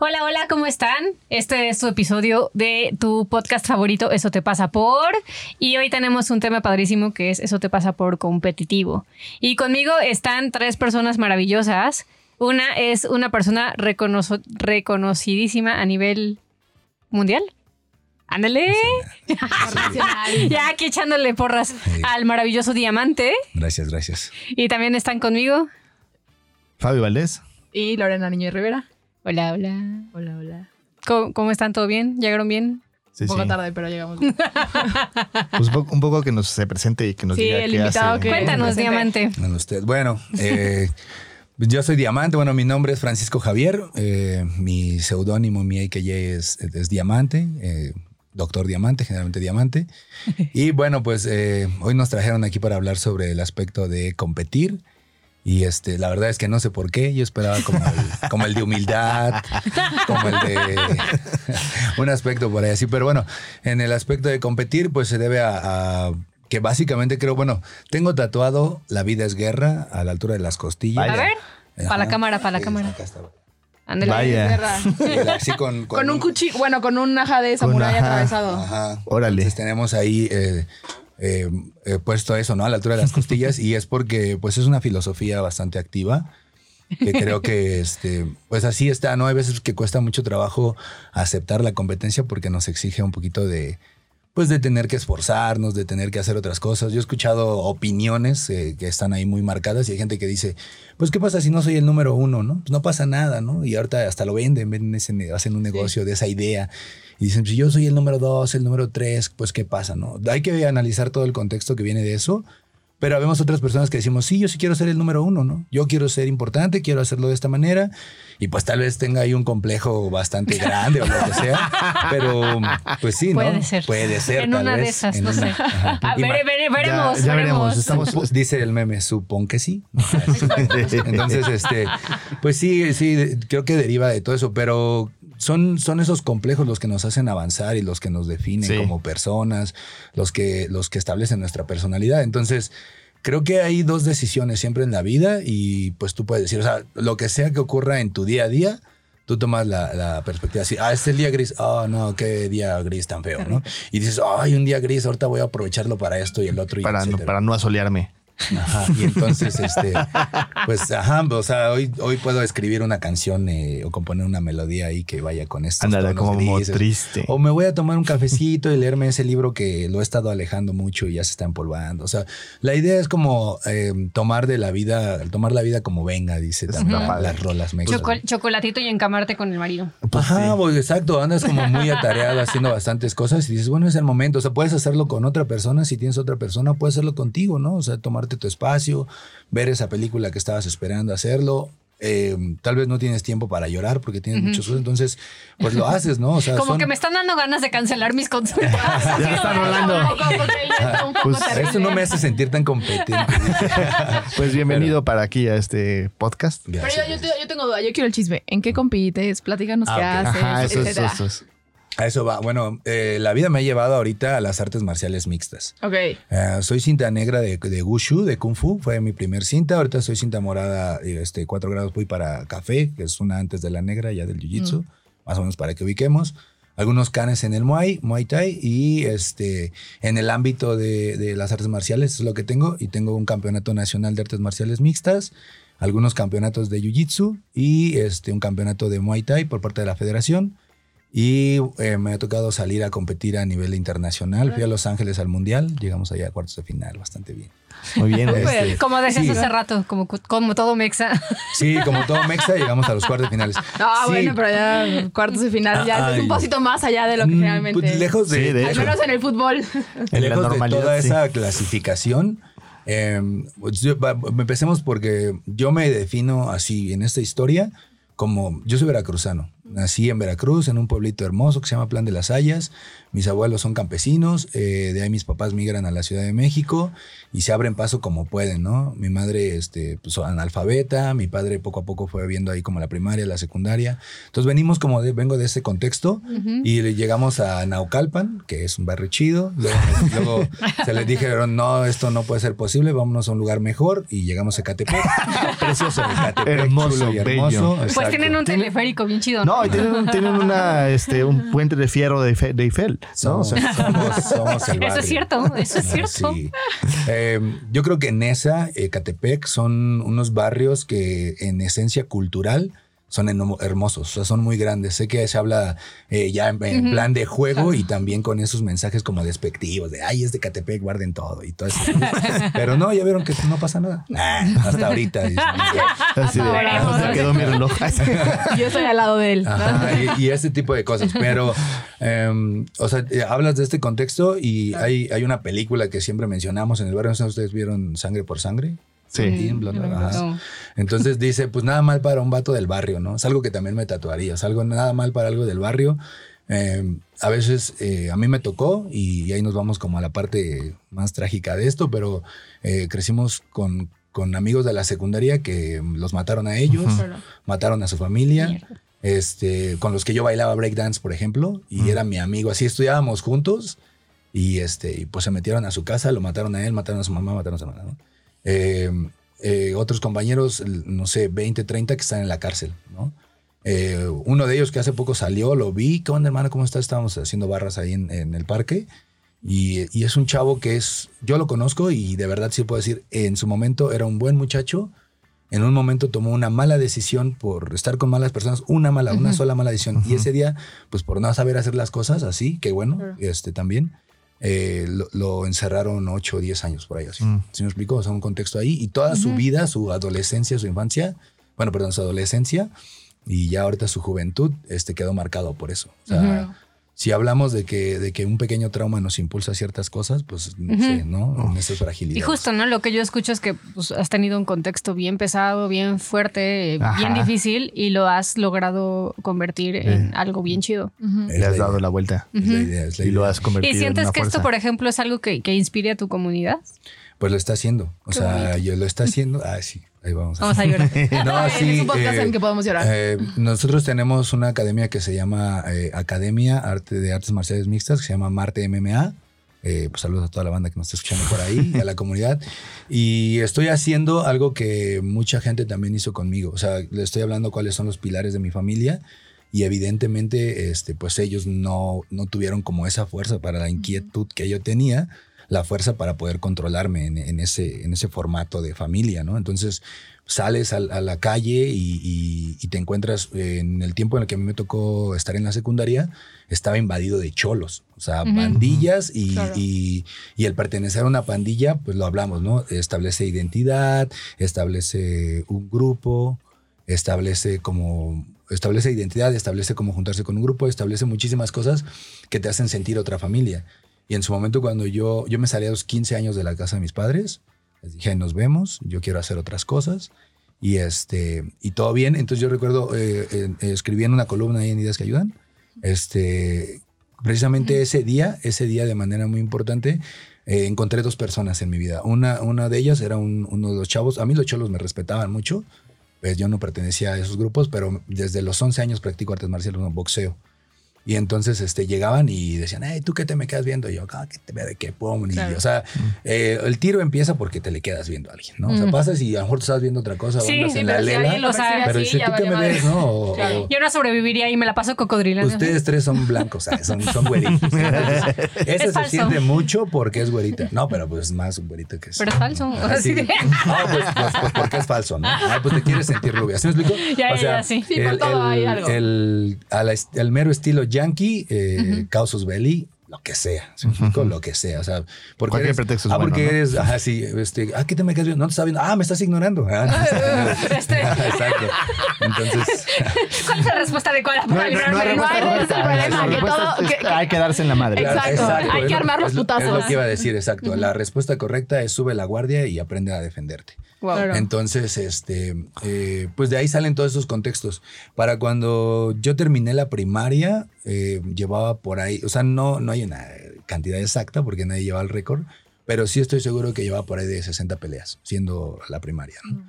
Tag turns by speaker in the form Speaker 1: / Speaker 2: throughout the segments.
Speaker 1: Hola, hola, ¿cómo están? Este es tu episodio de tu podcast favorito, Eso te pasa por. Y hoy tenemos un tema padrísimo que es Eso te pasa por competitivo. Y conmigo están tres personas maravillosas. Una es una persona reconocidísima a nivel mundial. Ándale. ya aquí echándole porras al maravilloso diamante.
Speaker 2: Gracias, gracias.
Speaker 1: Y también están conmigo.
Speaker 3: Fabio Valdés.
Speaker 4: Y Lorena Niño Rivera.
Speaker 1: Hola, hola.
Speaker 4: Hola, hola.
Speaker 1: ¿Cómo, cómo están? ¿Todo bien? ¿Llegaron bien?
Speaker 3: Sí,
Speaker 4: Un poco
Speaker 3: sí.
Speaker 4: tarde, pero llegamos.
Speaker 3: Pues un poco, un poco que nos se presente y que nos
Speaker 4: Sí,
Speaker 3: diga
Speaker 4: el
Speaker 3: qué
Speaker 4: invitado
Speaker 3: hace.
Speaker 4: que-
Speaker 1: Cuéntanos, diamante.
Speaker 2: Bueno, usted. Bueno, eh, yo soy Diamante. Bueno, mi nombre es Francisco Javier. eh, mi seudónimo, mi AKJ es, es Diamante. eh, Doctor Diamante, generalmente Diamante. Y bueno, pues eh, hoy nos trajeron aquí para hablar sobre el aspecto de competir. Y este, la verdad es que no sé por qué. Yo esperaba como el, como el de humildad, como el de un aspecto por ahí así. Pero bueno, en el aspecto de competir, pues se debe a, a que básicamente creo, bueno, tengo tatuado La vida es guerra a la altura de las costillas.
Speaker 1: A ver,
Speaker 2: Ajá.
Speaker 1: para la cámara, para la
Speaker 2: Sí,
Speaker 1: cámara.
Speaker 2: acá está.
Speaker 1: Ándale.
Speaker 3: Vaya.
Speaker 4: Es verdad.
Speaker 2: Y Así con,
Speaker 4: Con un cuchillo, bueno, con un aja de samurái atravesado.
Speaker 2: Ajá.
Speaker 3: Órale.
Speaker 2: Entonces tenemos ahí eh, eh, eh, puesto eso, ¿no? A la altura de las costillas y es porque pues es una filosofía bastante activa que creo que este pues así está, ¿no? Hay veces que cuesta mucho trabajo aceptar la competencia porque nos exige un poquito de pues de tener que esforzarnos, de tener que hacer otras cosas. Yo he escuchado opiniones eh, que están ahí muy marcadas y hay gente que dice, pues qué pasa si no soy el número uno, ¿no? Pues no pasa nada, ¿no? Y ahorita hasta lo venden, venden ese, hacen un negocio de esa idea y dicen, si yo soy el número dos, el número tres, pues qué pasa, ¿no? Hay que analizar todo el contexto que viene de eso. Pero habemos otras personas que decimos, sí, yo sí quiero ser el número uno, ¿no? Yo quiero ser importante, quiero hacerlo de esta manera. Y pues tal vez tenga ahí un complejo bastante grande o lo que sea. Pero pues sí, ¿no?
Speaker 1: Puede ser.
Speaker 2: Puede ser.
Speaker 1: En
Speaker 2: tal
Speaker 1: una de
Speaker 2: vez,
Speaker 1: esas,
Speaker 2: en
Speaker 1: no
Speaker 2: una.
Speaker 1: sé. Vere- vere- veremos,
Speaker 3: ya, ya
Speaker 1: veremos.
Speaker 3: Estamos,
Speaker 2: Dice el meme, supón que sí. Entonces, este, pues sí, sí, de- creo que deriva de todo eso, pero son, son esos complejos los que nos hacen avanzar y los que nos definen
Speaker 3: Sí.
Speaker 2: como personas, los que, los que establecen nuestra personalidad. Entonces, creo que hay dos decisiones siempre en la vida y pues tú puedes decir, o sea, lo que sea que ocurra en tu día a día, tú tomas la, la perspectiva así, ah, este es el día gris, ah, no, qué día gris tan feo, ¿no? Y dices, ay, un día gris, ahorita voy a aprovecharlo para esto y el otro. Y
Speaker 3: para, no, para no asolearme.
Speaker 2: Ajá, y entonces, este, pues, ajá, o sea, hoy, hoy puedo escribir una canción eh, o componer una melodía ahí que vaya con esto.
Speaker 3: Ándale, como triste.
Speaker 2: O me voy a tomar un cafecito y leerme ese libro que lo he estado alejando mucho y ya se está empolvando. O sea, la idea es como eh, tomar de la vida, tomar la vida como venga, dice también las rolas. Me gustan.
Speaker 1: Choco- chocolatito y encamarte con el marido.
Speaker 3: Pues
Speaker 2: Ajá,
Speaker 3: sí.
Speaker 2: pues, exacto, andas como muy atareado haciendo bastantes cosas y dices, bueno, es el momento, o sea, puedes hacerlo con otra persona, si tienes otra persona, puedes hacerlo contigo, ¿no? O sea, tomarte tu espacio, ver esa película que estabas esperando hacerlo. eh, tal vez no tienes tiempo para llorar porque tienes muchos cosas, entonces, pues lo haces, ¿no? O sea,
Speaker 1: Como
Speaker 2: son-
Speaker 1: que me están dando ganas de cancelar mis consultas.
Speaker 3: Ya está rolando.
Speaker 4: Un poco, porque ya está un poco
Speaker 3: Pues.
Speaker 2: Eso no me hace sentir tan competente.
Speaker 3: Pues bienvenido para aquí a este podcast.
Speaker 4: Pero yo, yo, te- yo tengo duda, yo quiero el chisme. ¿En qué compites? Platícanos
Speaker 2: Ah,
Speaker 4: qué
Speaker 2: ok.
Speaker 4: haces,
Speaker 3: Ajá, eso
Speaker 4: etcétera.
Speaker 2: A eso va. Bueno, eh, la vida me ha llevado ahorita a las artes marciales mixtas.
Speaker 4: Ok.
Speaker 2: Eh, soy cinta negra de, de Wushu, de Kung Fu, fue mi primer cinta. Ahorita soy cinta morada, este, 4 grados voy para café, que es una antes de la negra, ya del Jiu-Jitsu, más o menos para que ubiquemos. Algunos canes en el Muay, Muay Thai y este, en el ámbito de, de las artes marciales es lo que tengo. Y tengo un campeonato nacional de artes marciales mixtas, algunos campeonatos de Jiu-Jitsu y este, un campeonato de Muay Thai por parte de la federación. Y eh, me ha tocado salir a competir a nivel internacional. Fui a Los Ángeles al Mundial. Llegamos allá a cuartos de final, bastante bien.
Speaker 3: Muy bien.
Speaker 2: Este,
Speaker 3: este,
Speaker 1: Como decías
Speaker 2: Sí.
Speaker 1: hace rato, como, como todo mexa.
Speaker 2: Sí, como todo Mexa, llegamos a los cuartos de finales.
Speaker 4: Ah,
Speaker 2: Sí,
Speaker 4: bueno, pero ya cuartos de final ya es
Speaker 2: Ay.
Speaker 4: un poquito más allá de lo que
Speaker 2: mm,
Speaker 4: realmente.
Speaker 2: pues, lejos de,
Speaker 3: Sí, de
Speaker 4: Al
Speaker 3: hecho.
Speaker 4: menos en el fútbol.
Speaker 3: En la
Speaker 2: de
Speaker 3: normalidad,
Speaker 2: toda
Speaker 3: sí.
Speaker 2: esa clasificación. eh, pues, empecemos porque yo me defino así en esta historia como yo soy veracruzano nací en Veracruz, en un pueblito hermoso que se llama Plan de las Hayas. Mis abuelos son campesinos, eh, de ahí mis papás migran a la Ciudad de México y se abren paso como pueden, ¿no? Mi madre, este, pues analfabeta, mi padre poco a poco fue viendo ahí como la primaria, la secundaria. Entonces venimos como de, vengo de ese contexto y llegamos a Naucalpan, que es un barrio chido. Luego, luego se les dijeron, no, esto no puede ser posible, vámonos a un lugar mejor y llegamos a Catepec. Precioso, Ecatepec,
Speaker 3: Hermoso,
Speaker 2: y
Speaker 3: bello.
Speaker 2: hermoso.
Speaker 1: Pues tienen un teleférico bien chido.
Speaker 3: No, y tienen, tienen una, este, un puente de fierro de, Eiffel- de Eiffel. ¿no? O
Speaker 2: Somos,
Speaker 3: sea,
Speaker 2: somos, somos el
Speaker 1: Eso es cierto, eso es cierto.
Speaker 2: Sí. Eh, yo creo que Nesa, Ecatepec son unos barrios que en esencia cultural son hermosos, o sea, son muy grandes. Sé que se habla eh, ya en, en plan de juego y también con esos mensajes como despectivos de, ay, es de Catepec, guarden todo y todo eso. Pero no, ya vieron que no pasa nada. Nah, hasta ahorita.
Speaker 3: así de, "Ah, quedó mi reloj.
Speaker 4: Yo estoy al lado de él.
Speaker 2: Ajá, y, y ese tipo de cosas. Pero, em, o sea, eh, hablas de este contexto y hay, hay una película que siempre mencionamos en el barrio. No ustedes vieron Sangre por Sangre.
Speaker 3: Sí.
Speaker 2: Ajá. Entonces dice, pues nada mal para un vato del barrio, ¿no? Es algo que también me tatuaría, es algo nada mal para algo del barrio. Eh, a veces eh, a mí me tocó y, ahí nos vamos como a la parte más trágica de esto, pero eh, crecimos con, con amigos de la secundaria que los mataron a ellos, mataron a su familia.
Speaker 1: Mierda.
Speaker 2: Este, con los que yo bailaba breakdance, por ejemplo, y era mi amigo. Así estudiábamos juntos y este, y pues se metieron a su casa, lo mataron a él, mataron a su mamá, mataron a su mamá. ¿no? Eh, eh, otros compañeros, no sé, 20, 30 que están en la cárcel, ¿no? Eh, uno de ellos que hace poco salió, lo vi, ¿qué onda, hermano? ¿Cómo estás? Estábamos haciendo barras ahí en, en el parque. Y, y es un chavo que es, yo lo conozco y de verdad sí puedo decir, en su momento era un buen muchacho. En un momento tomó una mala decisión por estar con malas personas, una mala, una sola mala decisión. Y ese día, pues por no saber hacer las cosas así, que bueno, este también, eh, lo, lo encerraron 8 o 10 años por ahí así.
Speaker 3: Mm.
Speaker 2: ¿Sí me explico? O sea, un contexto ahí. Y toda su vida, su adolescencia, su infancia, bueno, perdón, su adolescencia y ya ahorita su juventud, este quedó marcado por eso. O sea, si hablamos de que, de que un pequeño trauma nos impulsa a ciertas cosas, pues no sé, ¿no? En esas fragilidades.
Speaker 1: Y justo, ¿no? Lo que yo escucho es que pues, has tenido un contexto bien pesado, bien fuerte, eh,
Speaker 3: Ajá.
Speaker 1: bien difícil y lo has logrado convertir en algo bien chido.
Speaker 3: Le has
Speaker 2: la
Speaker 3: dado
Speaker 2: idea,
Speaker 3: la vuelta.
Speaker 2: es la idea, es la
Speaker 3: Y lo has convertido
Speaker 1: ¿Y
Speaker 3: en
Speaker 1: sientes
Speaker 3: una
Speaker 1: que esto, por ejemplo, es algo que, que inspire a tu comunidad?
Speaker 2: Pues lo está haciendo. O
Speaker 1: Qué
Speaker 2: sea,
Speaker 1: bonito.
Speaker 2: yo lo está haciendo. Ah, sí, ahí vamos.
Speaker 1: Vamos a llorar.
Speaker 2: No,
Speaker 4: es
Speaker 2: sí.
Speaker 4: un podcast
Speaker 2: eh,
Speaker 4: en que podemos llorar.
Speaker 2: eh, nosotros tenemos una academia que se llama eh, Academia Arte de Artes Marciales Mixtas, que se llama Marte MMA. Eh, pues saludos a toda la banda que nos está escuchando por ahí y a la comunidad. Y estoy haciendo algo que mucha gente también hizo conmigo. O sea, le estoy hablando cuáles son los pilares de mi familia. Y evidentemente, este, pues ellos no, no tuvieron como esa fuerza para la inquietud que yo tenía, la fuerza para poder controlarme en, en ese, en ese formato de familia, ¿no? Entonces sales al- a, la calle y, y- y te encuentras eh, en el tiempo en el que a mí me tocó estar en la secundaria, estaba invadido de cholos, o sea, pandillas y,
Speaker 4: Claro.
Speaker 2: y- y el pertenecer a una pandilla, pues lo hablamos, ¿no? Establece identidad, establece un grupo, establece como establece identidad, establece cómo juntarse con un grupo, establece muchísimas cosas que te hacen sentir otra familia. Y en su momento cuando yo yo me salí a los 15 años de la casa de mis padres, les dije, nos vemos, yo quiero hacer otras cosas. Y este y todo bien, entonces yo recuerdo eh, eh, escribí en una columna ahí en Ideas que ayudan. Este precisamente ese día, ese día de manera muy importante, eh, encontré dos personas en mi vida. Una, una de ellas era un- uno de los chavos. A mí los cholos me respetaban mucho. Pues yo no pertenecía a esos grupos, pero desde los 11 años practico artes marciales, no, boxeo. Y entonces este, llegaban y decían, hey, ¿tú qué te me quedas viendo? Y yo, ah, que te vea de qué pum. Y,
Speaker 1: Claro.
Speaker 2: o sea, eh, el tiro empieza porque te le quedas viendo a alguien, ¿no? O sea, pasas y a lo mejor tú estás viendo otra cosa, o
Speaker 1: Sí,
Speaker 2: andas
Speaker 1: sí,
Speaker 2: en
Speaker 1: pero
Speaker 2: la lela.
Speaker 1: alguien lo sabe
Speaker 2: Pero dice, ¿tú qué me ves, no? O-
Speaker 4: Claro.
Speaker 2: o-
Speaker 1: Yo no sobreviviría y me la paso cocodrilando.
Speaker 2: Ustedes tres son blancos, ¿sabes? son, son güeritos. Ese
Speaker 1: Es
Speaker 2: se
Speaker 1: falso.
Speaker 2: siente mucho porque es güerita. No, pero pues es más güerita que es.
Speaker 1: Pero es falso.
Speaker 2: Ah, sí. No, pues, pues, pues, porque es falso, ¿no? Ah, pues te quieres sentir rubia. ¿Sí me explico?
Speaker 1: Ya, ya, ya, sí.
Speaker 4: Sí, por todo hay algo.
Speaker 2: el- a la est- al mero estilo yankee, eh, Causus Belli, lo que sea. ¿sí me explico? Lo que sea. O sea, porque
Speaker 3: Cualquier
Speaker 2: eres,
Speaker 3: pretexto es
Speaker 2: ah,
Speaker 3: bueno,
Speaker 2: porque
Speaker 3: ¿no?
Speaker 2: eres, ajá, sí, este, ah, ¿qué te me quedas viendo? No te está viendo. Ah, me estás ignorando. Ah,
Speaker 1: Este-
Speaker 2: Exacto. Entonces,
Speaker 1: ¿Cuál es la respuesta adecuada
Speaker 3: No,
Speaker 1: para
Speaker 3: no
Speaker 4: no hay problema, que
Speaker 3: respuesta
Speaker 4: todo-
Speaker 3: es
Speaker 4: que-
Speaker 3: que hay que darse en la madre.
Speaker 4: Exacto. hay
Speaker 2: es
Speaker 4: que
Speaker 2: lo-
Speaker 4: armar los putazos.
Speaker 2: Es lo que iba a decir, exacto. La respuesta correcta es sube la guardia y aprende a defenderte.
Speaker 4: Wow.
Speaker 1: Claro.
Speaker 2: Entonces, este, eh, pues de ahí salen todos esos contextos. Para cuando yo terminé la primaria, eh, llevaba por ahí, o sea, no, no hay una cantidad exacta porque nadie lleva el récord, pero sí estoy seguro que llevaba por ahí de 60 peleas, siendo la primaria. ¿no?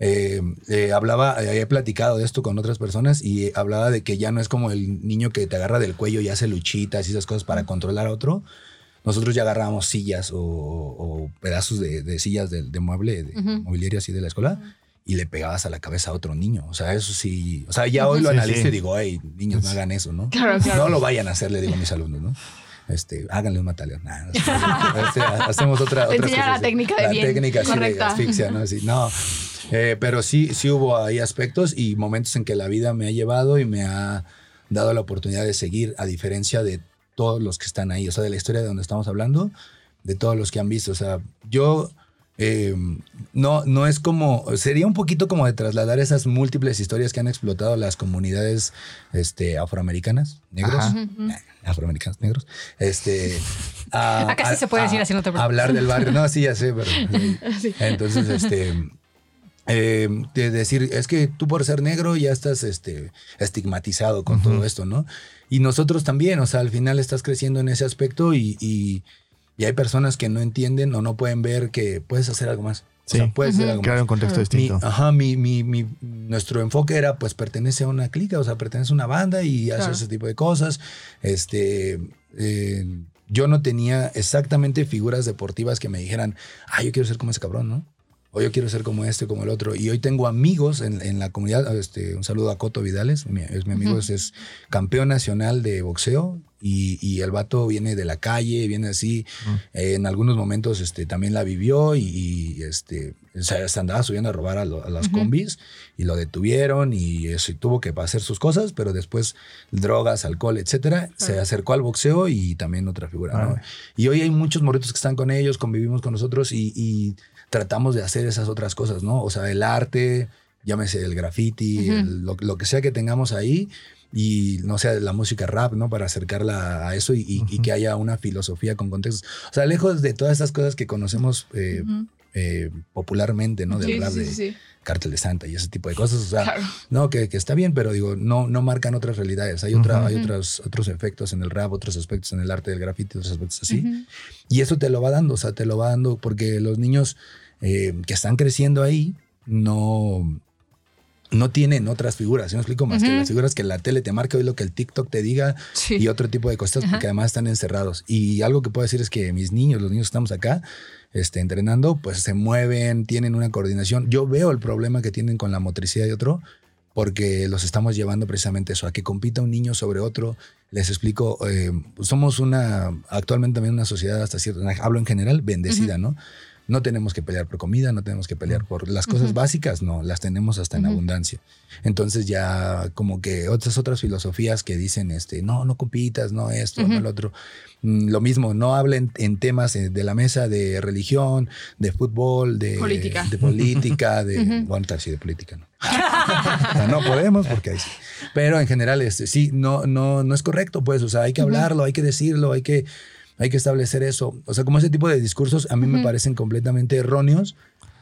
Speaker 2: Eh, eh, hablaba, eh, había platicado de esto con otras personas y hablaba de que ya no es como el niño que te agarra del cuello y hace luchitas y esas cosas para controlar a otro. Nosotros ya agarrábamos sillas o, o pedazos de, de sillas de, de mueble, de
Speaker 1: Ujú.
Speaker 2: mobiliario así de la escuela y le pegabas a la cabeza a otro niño. O sea, eso sí. O sea, ya hoy lo
Speaker 3: Sí,
Speaker 2: analizo
Speaker 3: sí.
Speaker 2: y digo, hey, niños, no hagan eso, ¿no?
Speaker 4: Claro, claro.
Speaker 2: No lo vayan a hacer, le digo a mis alumnos, ¿no? Este, háganle un mataleón. Nah. Este, hacemos otra, otras
Speaker 4: enseñan la técnica de
Speaker 2: la
Speaker 4: bien,
Speaker 2: técnica así de
Speaker 4: correcta.
Speaker 2: asfixia, ¿no? Así, no. Eh, pero sí, sí hubo ahí aspectos y momentos en que la vida me ha llevado y me ha dado la oportunidad de seguir, a diferencia de todos los que están ahí, o sea, de la historia de donde estamos hablando, de todos los que han visto. O sea, yo eh, no, no es como, sería un poquito como de trasladar esas múltiples historias que han explotado las comunidades este, afroamericanas, negros,
Speaker 3: Ajá.
Speaker 2: eh, afroamericanos negros, este, a-
Speaker 1: Acá sí
Speaker 2: a-
Speaker 1: se puede decir
Speaker 2: a-
Speaker 1: así, no te preocupes.
Speaker 2: Hablar del barrio, no, sí, ya sé, pero sí. entonces, este, eh, de decir, es que tú por ser negro ya estás este, estigmatizado con todo esto, ¿no? Y nosotros también, o sea, al final estás creciendo en ese aspecto y, y- y hay personas que no entienden o no pueden ver que puedes hacer algo más.
Speaker 3: Sí.
Speaker 2: O sea, puedes hacer algo
Speaker 3: Crear
Speaker 2: más.
Speaker 3: un contexto distinto.
Speaker 2: ajá, mi, mi, mi- nuestro enfoque era, pues, pertenece a una clica, o sea, pertenece a una banda y hace
Speaker 4: Claro.
Speaker 2: ese tipo de cosas. Este, eh, yo no tenía exactamente figuras deportivas que me dijeran, ah, yo quiero ser como ese cabrón, ¿no? O yo quiero ser como este, como el otro. Y hoy tengo amigos en, en la comunidad. Este, un saludo a Coto Vidales, mi- es mi amigo,
Speaker 1: Ujú.
Speaker 2: es, es campeón nacional de boxeo. Y, y el vato viene de la calle, viene así. Eh, en algunos momentos este, también la vivió y, y, este, se, andaba subiendo a robar a, lo- a las
Speaker 1: Ujú.
Speaker 2: combis y lo detuvieron y, eso, y tuvo que hacer sus cosas, pero después drogas, alcohol, etcétera, se acercó al boxeo y también otra figura. ¿no?
Speaker 3: Órale.
Speaker 2: Y hoy hay muchos morritos que están con ellos, convivimos con nosotros y, y tratamos de hacer esas otras cosas, ¿no? O sea, el arte, llámese el graffiti,
Speaker 1: Ujú.
Speaker 2: el- lo, lo que sea que tengamos ahí y no sé, la música rap, ¿no? Para acercarla a eso y, y- y que haya una filosofía con contextos. O sea, lejos de todas estas cosas que conocemos eh,
Speaker 4: Ujú.
Speaker 2: eh, popularmente, ¿no? Del
Speaker 4: Sí,
Speaker 2: rap
Speaker 4: sí,
Speaker 2: de
Speaker 4: sí.
Speaker 2: Cártel de Santa y ese tipo de cosas. O sea,
Speaker 4: Claro.
Speaker 2: no, que, que está bien, pero digo, no, no marcan otras realidades. Hay, otra, hay otros, otros efectos en el rap, otros aspectos en el arte del graffiti, otros aspectos así. Y eso te lo va dando, o sea, te lo va dando porque los niños eh, que están creciendo ahí no, no tienen otras figuras, ¿sí me explico? Más que las figuras que la tele te marca, hoy lo que el TikTok te diga
Speaker 1: Sí.
Speaker 2: y otro tipo de cosas porque además están encerrados. Y algo que puedo decir es que mis niños, los niños que estamos acá, este, entrenando, pues se mueven, tienen una coordinación. Yo veo el problema que tienen con la motricidad de otro porque los estamos llevando precisamente eso, a que compita un niño sobre otro. Les explico, eh, somos una, actualmente también una sociedad hasta cierto, hablo en general, bendecida, ¿no? No tenemos que pelear por comida, no tenemos que pelear por las cosas básicas, no, las tenemos hasta en abundancia. Entonces ya como que otras otras filosofías que dicen, este, no, no compitas, no esto, no el otro. Mm, Lo mismo, no hablen en temas eh, de la mesa de religión, de fútbol, de
Speaker 4: Política.
Speaker 2: de política, de bueno, tal sí de política, no. No podemos porque ahí sí. Pero en general, este, sí, no, no, no es correcto, pues. O sea, hay que hablarlo, hay que decirlo, hay que, hay que establecer eso. O sea, como ese tipo de discursos a mí me parecen completamente erróneos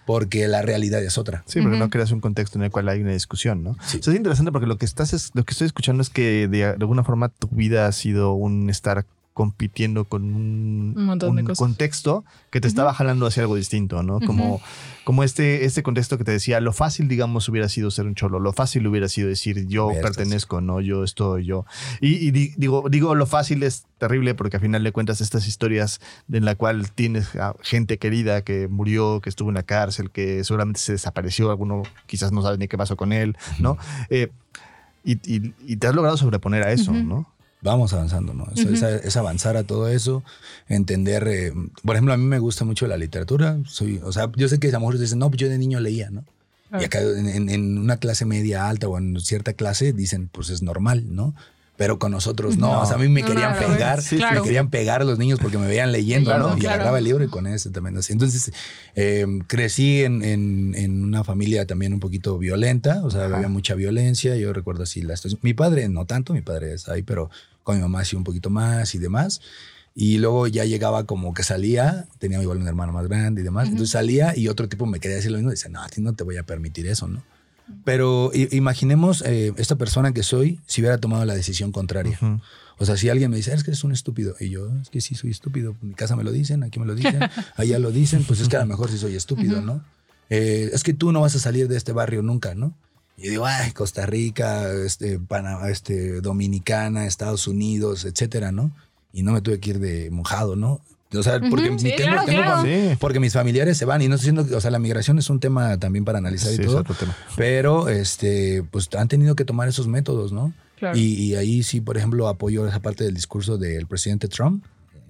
Speaker 2: porque la realidad es otra.
Speaker 3: Sí, porque
Speaker 1: Ujú.
Speaker 3: no creas un contexto en el cual hay una discusión, ¿no?
Speaker 2: Sí.
Speaker 3: O sea, es interesante porque lo que estás es, lo que estoy escuchando es que de, de alguna forma tu vida ha sido un estar compitiendo con un,
Speaker 4: Un montón de
Speaker 3: un
Speaker 4: cosas.
Speaker 3: contexto que te estaba jalando hacia algo distinto, ¿no? Como, como este, este contexto que te decía, lo fácil, digamos, hubiera sido ser un cholo, lo fácil hubiera sido decir yo pertenezco, no, yo estoy, yo. Y, y di- digo, digo, lo fácil es terrible porque al final le cuentas estas historias en la cual tienes a gente querida que murió, que estuvo en la cárcel, que seguramente se desapareció, alguno quizás no sabe ni qué pasó con él, ¿no? Eh, y, y- y te has logrado sobreponer a eso. ¿no?
Speaker 2: Vamos avanzando, ¿no? Es,
Speaker 1: Ujú.
Speaker 2: es- es avanzar a todo eso, entender. eh, por ejemplo, a mí me gusta mucho la literatura. Soy, o sea, yo sé que a lo mejor dicen, no, pues yo de niño leía, ¿no? Y acá en, una clase media alta o en cierta clase dicen, pues es normal, ¿no? pero con nosotros no. O sea, a mí me
Speaker 1: No,
Speaker 2: querían pegar,
Speaker 1: sí,
Speaker 2: me querían pegar los niños porque me veían leyendo,
Speaker 1: Claro,
Speaker 2: ¿no? Y
Speaker 1: claro.
Speaker 2: agarraba el libro y con ese también. así. Entonces, eh, crecí en, en- en una familia también un poquito violenta, o sea, había mucha violencia. Yo recuerdo así la situación. Mi padre no tanto, mi padre es ahí, pero con mi mamá sí un poquito más y demás. Y luego ya llegaba como que salía, tenía igual un hermano más grande y demás. Entonces salía y otro tipo me quería decir lo mismo. Dice, no, a ti no te voy a permitir eso, ¿no? Pero i- imaginemos eh, esta persona que soy si hubiera tomado la decisión contraria.
Speaker 3: Ujú.
Speaker 2: O sea, si alguien me dice, "Ah, es que eres un estúpido. Y yo, es que sí soy estúpido. En mi casa me lo dicen, aquí me lo dicen, allá lo dicen. Pues es que a lo mejor sí soy estúpido, ¿no? Eh, es que tú no vas a salir de este barrio nunca, ¿no? Y yo digo, ay, Costa Rica, este, Panamá, este, Dominicana, Estados Unidos, etcétera, ¿no? Y no me tuve que ir de mojado, ¿no? O sea, porque,
Speaker 1: Ujú, sí,
Speaker 2: tengo-
Speaker 1: claro,
Speaker 2: tengo
Speaker 1: claro.
Speaker 2: fam-
Speaker 3: Sí.
Speaker 2: porque mis familiares se van y no estoy diciendo que, o sea, la migración es un tema también para analizar
Speaker 3: Sí,
Speaker 2: y
Speaker 3: es
Speaker 2: todo.
Speaker 3: otro tema.
Speaker 2: Pero este, pues han tenido que tomar esos métodos, ¿no?
Speaker 1: Claro.
Speaker 2: Y, y ahí sí, por ejemplo, apoyo esa parte del discurso del presidente Trump.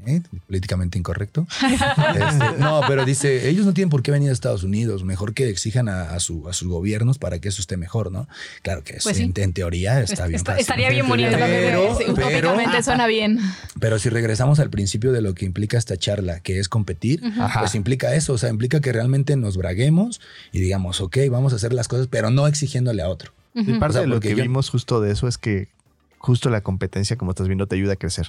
Speaker 2: ¿Eh? políticamente incorrecto. Este, no, pero dice, ellos no tienen por qué venir a Estados Unidos, mejor que exijan a, a su- a sus gobiernos para que eso esté mejor, ¿no? Claro que es-
Speaker 1: Pues sí.
Speaker 2: en, en teoría está bien
Speaker 1: Está-
Speaker 2: fácil.
Speaker 1: estaría bien bonito.
Speaker 2: Pero,
Speaker 4: Sí,
Speaker 2: pero,
Speaker 4: utópicamente suena bien.
Speaker 2: pero si regresamos al principio de lo que implica esta charla, que es competir, pues implica eso, o sea, implica que realmente nos braguemos y digamos, ok, vamos a hacer las cosas, pero no exigiéndole a otro.
Speaker 3: Y parte
Speaker 2: O sea,
Speaker 3: de lo que
Speaker 2: yo-
Speaker 3: vimos justo de eso es que justo la competencia, como estás viendo, te ayuda a crecer.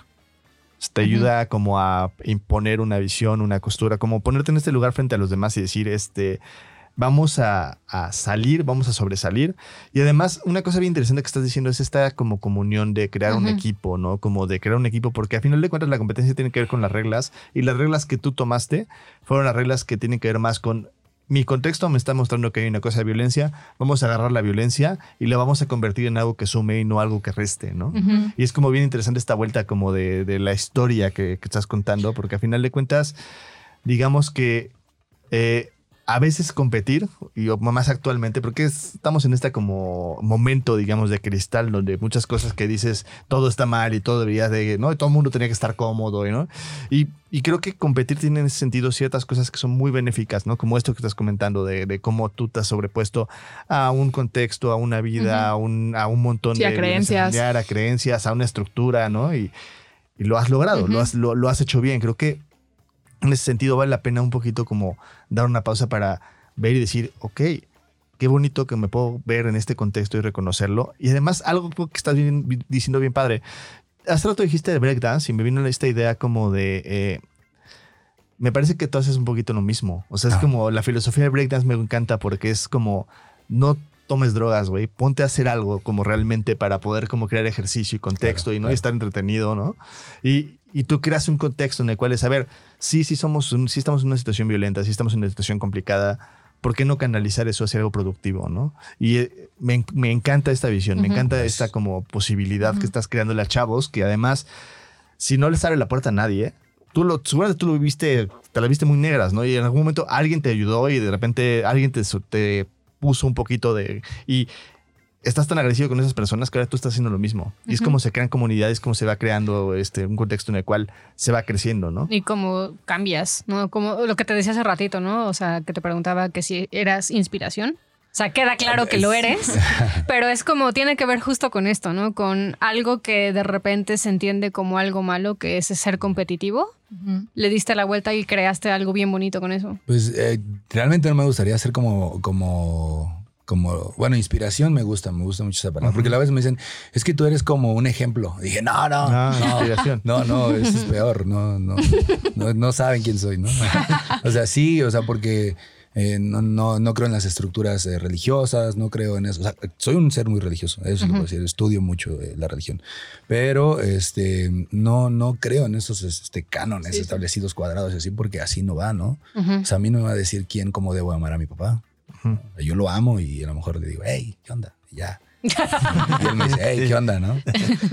Speaker 3: Te ayuda como a imponer una visión, una costura, como ponerte en este lugar frente a los demás y decir, este, vamos a, a salir, vamos a sobresalir. Y además, una cosa bien interesante que estás diciendo es esta como comunión de crear un equipo, ¿no? Como de crear un equipo, porque a final de cuentas la competencia tiene que ver con las reglas y las reglas que tú tomaste fueron las reglas que tienen que ver más con mi contexto me está mostrando que hay una cosa de violencia, vamos a agarrar la violencia y la vamos a convertir en algo que sume y no algo que reste, ¿no? Y es como bien interesante esta vuelta como de, de la historia que, que estás contando, porque a final de cuentas, digamos que eh, a veces competir, y más actualmente, porque es- estamos en este como momento, digamos, de cristal, donde muchas cosas que dices, todo está mal y todo debería de, ¿no? Y todo el mundo tenía que estar cómodo, ¿no? Y, y creo que competir tiene en ese sentido ciertas cosas que son muy benéficas, ¿no? Como esto que estás comentando, de, de cómo tú te has sobrepuesto a un contexto, a una vida, a, un, a un montón
Speaker 4: Sí, a
Speaker 3: de violencia
Speaker 4: creencias.
Speaker 3: familiar, a creencias, a una estructura, ¿no? Y, y lo has logrado, lo, has, lo, lo has hecho bien. Creo que en ese sentido vale la pena un poquito como dar una pausa para ver y decir, ok, qué bonito que me puedo ver en este contexto y reconocerlo. Y además, algo que estás bien- diciendo bien padre. Hace rato dijiste de breakdance y me vino esta idea como de... eh, me parece que tú haces un poquito lo mismo. O sea, es
Speaker 2: Ah.
Speaker 3: como la filosofía de breakdance me encanta porque es como no tomes drogas, güey. Ponte a hacer algo como realmente para poder como crear ejercicio y contexto
Speaker 2: Claro,
Speaker 3: y no
Speaker 2: claro.
Speaker 3: estar entretenido, ¿no? Y, y tú creas un contexto en el cual es, a ver, sí, sí somos, un- sí estamos en una situación violenta, sí estamos en una situación complicada, ¿por qué no canalizar eso hacia algo productivo, no? Y eh, me, me encanta esta visión, me encanta
Speaker 2: Pues-
Speaker 3: esta como posibilidad que estás creándole a chavos que además, si no les abre la puerta a nadie, tú lo, seguramente tú lo viviste, te la viste muy negras, ¿no? Y en algún momento alguien te ayudó y de repente alguien te, te puso un poquito de... Y estás tan agresivo con esas personas que ahora tú estás haciendo lo mismo. Y es como se crean comunidades, como se va creando este, un contexto en el cual se va creciendo, ¿no?
Speaker 1: Y cómo cambias, ¿no? Como lo que te decía hace ratito, ¿no? O sea, que te preguntaba que si eras inspiración. O sea, queda claro que lo eres, pero es como tiene que ver justo con esto, ¿no? Con algo que de repente se entiende como algo malo, que es ser competitivo. Le diste la vuelta y creaste algo bien bonito con eso.
Speaker 2: Pues eh, realmente no me gustaría ser como, como, como, bueno, inspiración me gusta, me gusta mucho esa palabra, porque a la vez me dicen, es que tú eres como un ejemplo. dije, no, no,
Speaker 3: Ah,
Speaker 2: no,
Speaker 3: inspiración.
Speaker 2: no, no, eso es peor, no, no, no, no saben quién soy, ¿no? O sea, sí, o sea, porque eh, no, no, no creo en las estructuras eh, religiosas, no creo en eso. O sea, soy un ser muy religioso, eso lo puedo decir, estudio mucho eh, la religión, pero este, no, no creo en esos este, cánones establecidos cuadrados y así, porque así no va, ¿no? O sea, a mí no me va a decir quién, cómo debo amar a mi papá. Yo lo amo y a lo mejor le digo, hey, ¿qué onda? Y ya. y él me dice, hey, ¿qué onda? ¿no?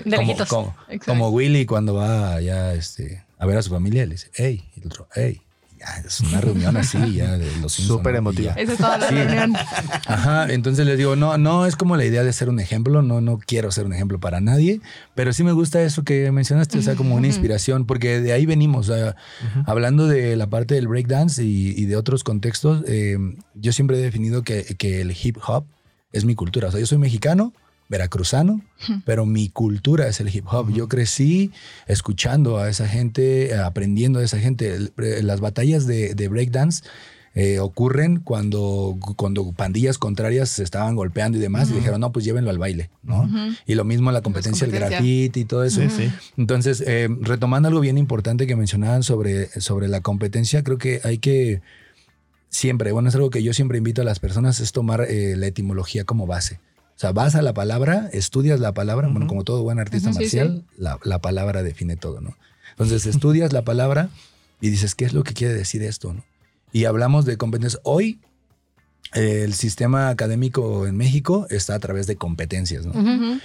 Speaker 1: De
Speaker 2: como, como, Willy cuando va allá este, a ver a su familia, le dice, hey, y el otro, hey. Ya, es una reunión así, ya de los
Speaker 3: Súper emotiva.
Speaker 4: Esa es toda la
Speaker 2: Sí.
Speaker 4: reunión.
Speaker 2: Ajá, entonces les digo, no, no es como la idea de ser un ejemplo, no, no quiero ser un ejemplo para nadie, pero sí me gusta eso que mencionaste, o sea, como una inspiración, porque de ahí venimos, o sea, hablando de la parte del breakdance y, y de otros contextos, eh, yo siempre he definido que, que el hip hop es mi cultura, o sea, yo soy mexicano, veracruzano, pero mi cultura es el hip hop. Yo crecí escuchando a esa gente, eh, aprendiendo a esa gente. Las batallas de, de breakdance eh, ocurren cuando, cuando pandillas contrarias se estaban golpeando y demás y dijeron, no, pues llévenlo al baile, ¿no? Y lo mismo la competencia, el
Speaker 4: competencia.
Speaker 2: graffiti y todo eso. Entonces, eh, retomando algo bien importante que mencionaban sobre, sobre la competencia, creo que hay que siempre, bueno, es algo que yo siempre invito a las personas, es tomar eh, la etimología como base. O sea, vas a la palabra, estudias la palabra, bueno, como todo buen artista
Speaker 1: sí,
Speaker 2: marcial, La, la palabra define todo, ¿no? Entonces, estudias la palabra y dices, ¿qué es lo que quiere decir esto, no? Y hablamos de competencias. Hoy, el sistema académico en México está a través de competencias, ¿no?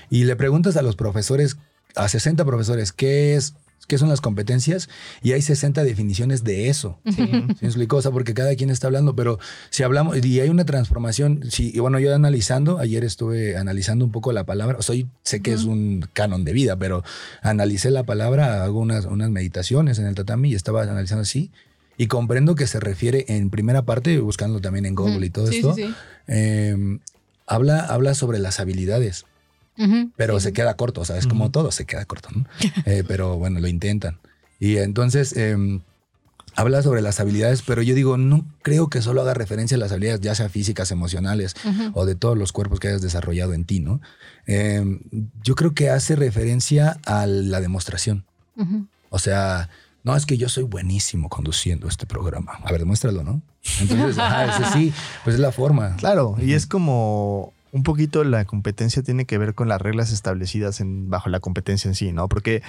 Speaker 2: Y le preguntas a los profesores, a 60 profesores, ¿qué es? ¿Qué son las competencias? Y hay 60 definiciones de eso. ¿Sí me explico? O sea, porque cada quien está hablando, pero si hablamos, y hay una transformación, sí, y bueno, yo analizando, ayer estuve analizando un poco la palabra, soy, sé que es un canon de vida, pero analicé la palabra, hago unas, unas meditaciones en el tatami y estaba analizando así, y comprendo que se refiere en primera parte, buscando también en Google y todo
Speaker 4: Sí,
Speaker 2: esto,
Speaker 4: sí, sí.
Speaker 2: eh, habla, habla sobre las habilidades
Speaker 1: Ujú.
Speaker 2: pero se queda corto, o sea, es como todo, se queda corto, ¿no? Eh, pero bueno, lo intentan. Y entonces em, habla sobre las habilidades, pero yo digo, no creo que solo haga referencia a las habilidades, ya sea físicas, emocionales o de todos los cuerpos que hayas desarrollado en ti, ¿no? Em, yo creo que hace referencia a la demostración. O sea, no, es que yo soy buenísimo conduciendo este programa. A ver, demuéstralo, ¿no? Entonces, ajá, ese sí, pues es la forma.
Speaker 3: Claro, y es como un poquito la competencia tiene que ver con las reglas establecidas en, bajo la competencia en sí, ¿no? Porque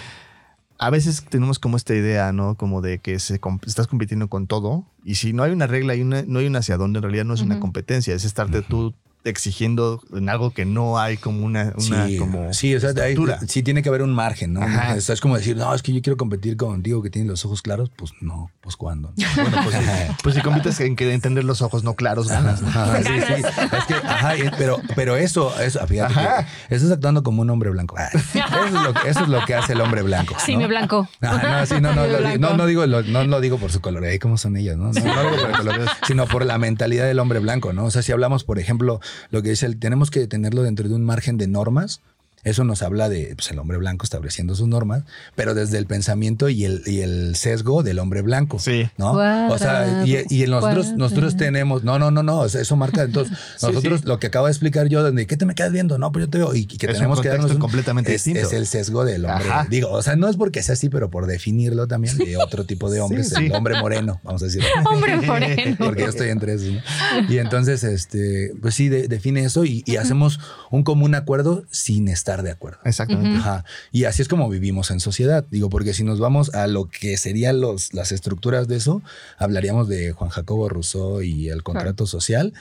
Speaker 3: a veces tenemos como esta idea, ¿no? Como de que se com- estás compitiendo con todo y si no hay una regla y una- no hay un hacia dónde, en realidad no es una competencia, es estarte tú exigiendo en algo que no hay como una, una
Speaker 2: sí,
Speaker 3: como
Speaker 2: sí, o sea, hay- sí tiene que haber un margen, ¿no?
Speaker 3: Ajá.
Speaker 2: O sea, es como decir, no, es que yo quiero competir contigo que tiene los ojos claros, pues no, pues cuándo.
Speaker 3: Bueno, pues, pues si compites en que entender los ojos no claros, ganas. ¿no?
Speaker 2: Ajá, sí, sí. Es que, ajá, pero, pero eso, eso, fíjate
Speaker 3: Ajá.
Speaker 2: que estás actuando como un hombre blanco. Eso es lo, que- eso es lo que hace el hombre blanco.
Speaker 1: Sí,
Speaker 2: ¿no?
Speaker 1: me blanco.
Speaker 2: No, sí, no, no,
Speaker 4: Sí,
Speaker 2: lo, no, no digo, lo, no lo digo por su color, ahí cómo son ellas, ¿no? No, no lo digo por el color, sino por la mentalidad del hombre blanco, ¿no? O sea, si hablamos, por ejemplo, lo que dice, tenemos que tenerlo dentro de un margen de normas. Eso nos habla de pues, el hombre blanco estableciendo sus normas, pero desde el pensamiento y el, y el sesgo del hombre blanco.
Speaker 3: Sí.
Speaker 2: ¿no? o sea, y, y nosotros, nosotros tenemos, no, no, no, no, o sea, eso marca, entonces,
Speaker 3: Sí,
Speaker 2: nosotros
Speaker 3: sí.
Speaker 2: lo que acabo de explicar yo, donde, ¿qué te me quedas viendo? No, pues yo te veo, y, y que
Speaker 3: Es un
Speaker 2: tenemos que darnos un-
Speaker 3: completamente
Speaker 2: es,
Speaker 3: distinto.
Speaker 2: es el sesgo del hombre.
Speaker 3: Ajá.
Speaker 2: Digo, o sea, no es porque sea así, pero por definirlo también de otro tipo de hombres,
Speaker 3: Sí, sí.
Speaker 2: el hombre moreno, vamos a decir.
Speaker 1: Hombre moreno.
Speaker 2: Porque yo estoy entre esos. ¿no? Y entonces, este, pues sí, de- define eso y, y hacemos un común acuerdo sin estar de acuerdo.
Speaker 3: Exactamente.
Speaker 2: Ajá. Y así es como vivimos en sociedad. Digo, porque si nos vamos a lo que serían los, las estructuras de eso, hablaríamos de Juan Jacobo Rousseau y el contrato social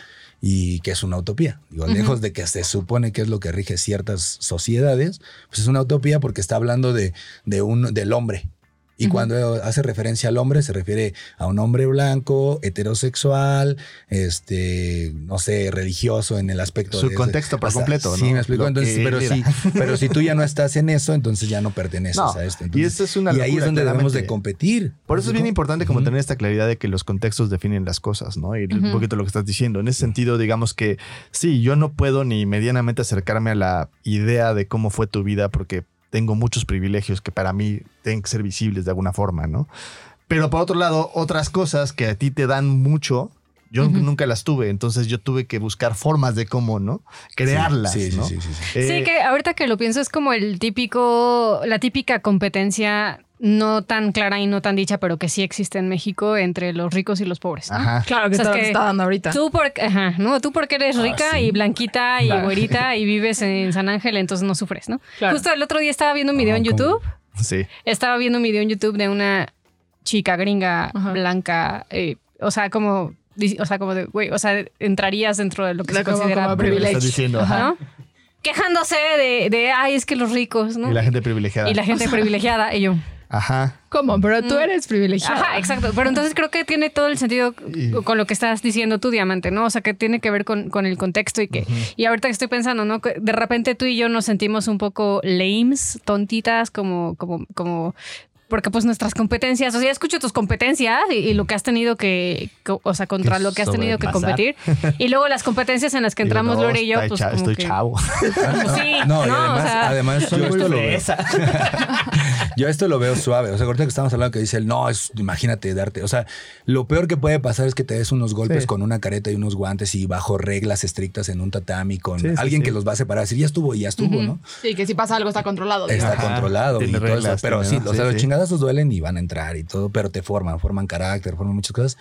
Speaker 2: y que es una utopía. Digo, lejos de que se supone que es lo que rige ciertas sociedades, pues es una utopía porque está hablando de, de un, del hombre. Y cuando hace referencia al hombre, se refiere a un hombre blanco, heterosexual, este, no sé, religioso en el aspecto
Speaker 3: Su
Speaker 2: de-
Speaker 3: contexto por completo,
Speaker 2: Sí,
Speaker 3: ¿no?
Speaker 2: me explico.
Speaker 3: Lo
Speaker 2: Entonces, pero sí,
Speaker 3: era.
Speaker 2: pero si tú ya no estás en eso, entonces ya no perteneces
Speaker 3: No,
Speaker 2: a esto.
Speaker 3: y
Speaker 2: Entonces,
Speaker 3: esta es una
Speaker 2: y ahí es donde debemos de competir.
Speaker 3: Por eso es bien importante como tener esta claridad de que los contextos definen las cosas, ¿no? Y un poquito lo que estás diciendo. En ese sentido, digamos que sí, yo no puedo ni medianamente acercarme a la idea de cómo fue tu vida porque tengo muchos privilegios que para mí tienen que ser visibles de alguna forma, ¿no? Pero por otro lado, otras cosas que a ti te dan mucho, yo nunca las tuve. Entonces yo tuve que buscar formas de cómo, ¿no? Crearlas,
Speaker 2: Sí, sí,
Speaker 3: ¿no?
Speaker 2: sí, sí, sí.
Speaker 3: Eh,
Speaker 1: Sí, que ahorita que lo pienso es como el típico, la típica competencia no tan clara y no tan dicha, pero que sí existe en México entre los ricos y los pobres. ¿no?
Speaker 3: Ajá.
Speaker 4: Claro que
Speaker 1: O sea, es que
Speaker 4: está dando ahorita.
Speaker 1: Tú porque, ajá, ¿no? Tú porque eres
Speaker 2: Ah,
Speaker 1: rica
Speaker 2: sí.
Speaker 1: y blanquita y
Speaker 4: Claro.
Speaker 1: güerita y vives en San Ángel, entonces no sufres, ¿no?
Speaker 4: Claro.
Speaker 1: Justo el otro día estaba viendo un video
Speaker 2: Ah,
Speaker 1: en
Speaker 2: ¿cómo?
Speaker 1: YouTube.
Speaker 3: Sí.
Speaker 1: Estaba viendo un video en YouTube de una chica gringa
Speaker 4: Ajá.
Speaker 1: blanca, eh, o sea, como, o sea, como de, güey, o sea, entrarías dentro de lo que
Speaker 4: La
Speaker 1: se
Speaker 4: como-
Speaker 1: considera
Speaker 4: como
Speaker 1: privilegio,
Speaker 3: estás diciendo, ajá.
Speaker 1: ¿no? Quejándose de, de, ay, es que los ricos, ¿no?
Speaker 3: Y la gente privilegiada.
Speaker 1: Y la gente privilegiada, y yo.
Speaker 3: Ajá.
Speaker 4: ¿Cómo? Pero tú
Speaker 1: Mm.
Speaker 4: eres privilegiada.
Speaker 1: Ajá, exacto. Pero entonces creo que tiene todo el sentido con lo que estás diciendo tú, Diamante, ¿no? O sea, que tiene que ver con, con el contexto y que... Y ahorita que estoy pensando, ¿no? De repente tú y yo nos sentimos un poco lames, tontitas, como... como, como porque pues nuestras competencias, o sea, ya escucho tus competencias y, y lo que has tenido que, o sea, contra
Speaker 3: Que
Speaker 1: lo que has tenido que competir. Y luego las competencias en las que entramos
Speaker 3: no,
Speaker 1: Lore y yo, pues
Speaker 3: cha-
Speaker 1: como
Speaker 3: estoy
Speaker 1: que-
Speaker 3: chavo.
Speaker 1: pues, sí,
Speaker 2: No, y
Speaker 1: no, o
Speaker 2: además,
Speaker 1: sea,
Speaker 2: además yo esto lo veo. Yo esto lo veo suave. O sea, ahorita que estamos hablando que dice, el, no, es, imagínate darte. O sea, lo peor que puede pasar es que te des unos golpes
Speaker 3: Sí.
Speaker 2: con una careta y unos guantes y bajo reglas estrictas en un tatami con
Speaker 3: Sí, sí,
Speaker 2: alguien
Speaker 3: sí.
Speaker 2: que los va a separar. Decir, ya estuvo y ya estuvo, ¿no?
Speaker 4: Sí, que si pasa algo está controlado.
Speaker 2: Está
Speaker 3: Ajá,
Speaker 2: controlado y todo eso. Pero sí, o sea,
Speaker 3: sí.
Speaker 2: Chingadazos duelen y van a entrar y todo, pero te forman, forman carácter, forman muchas cosas.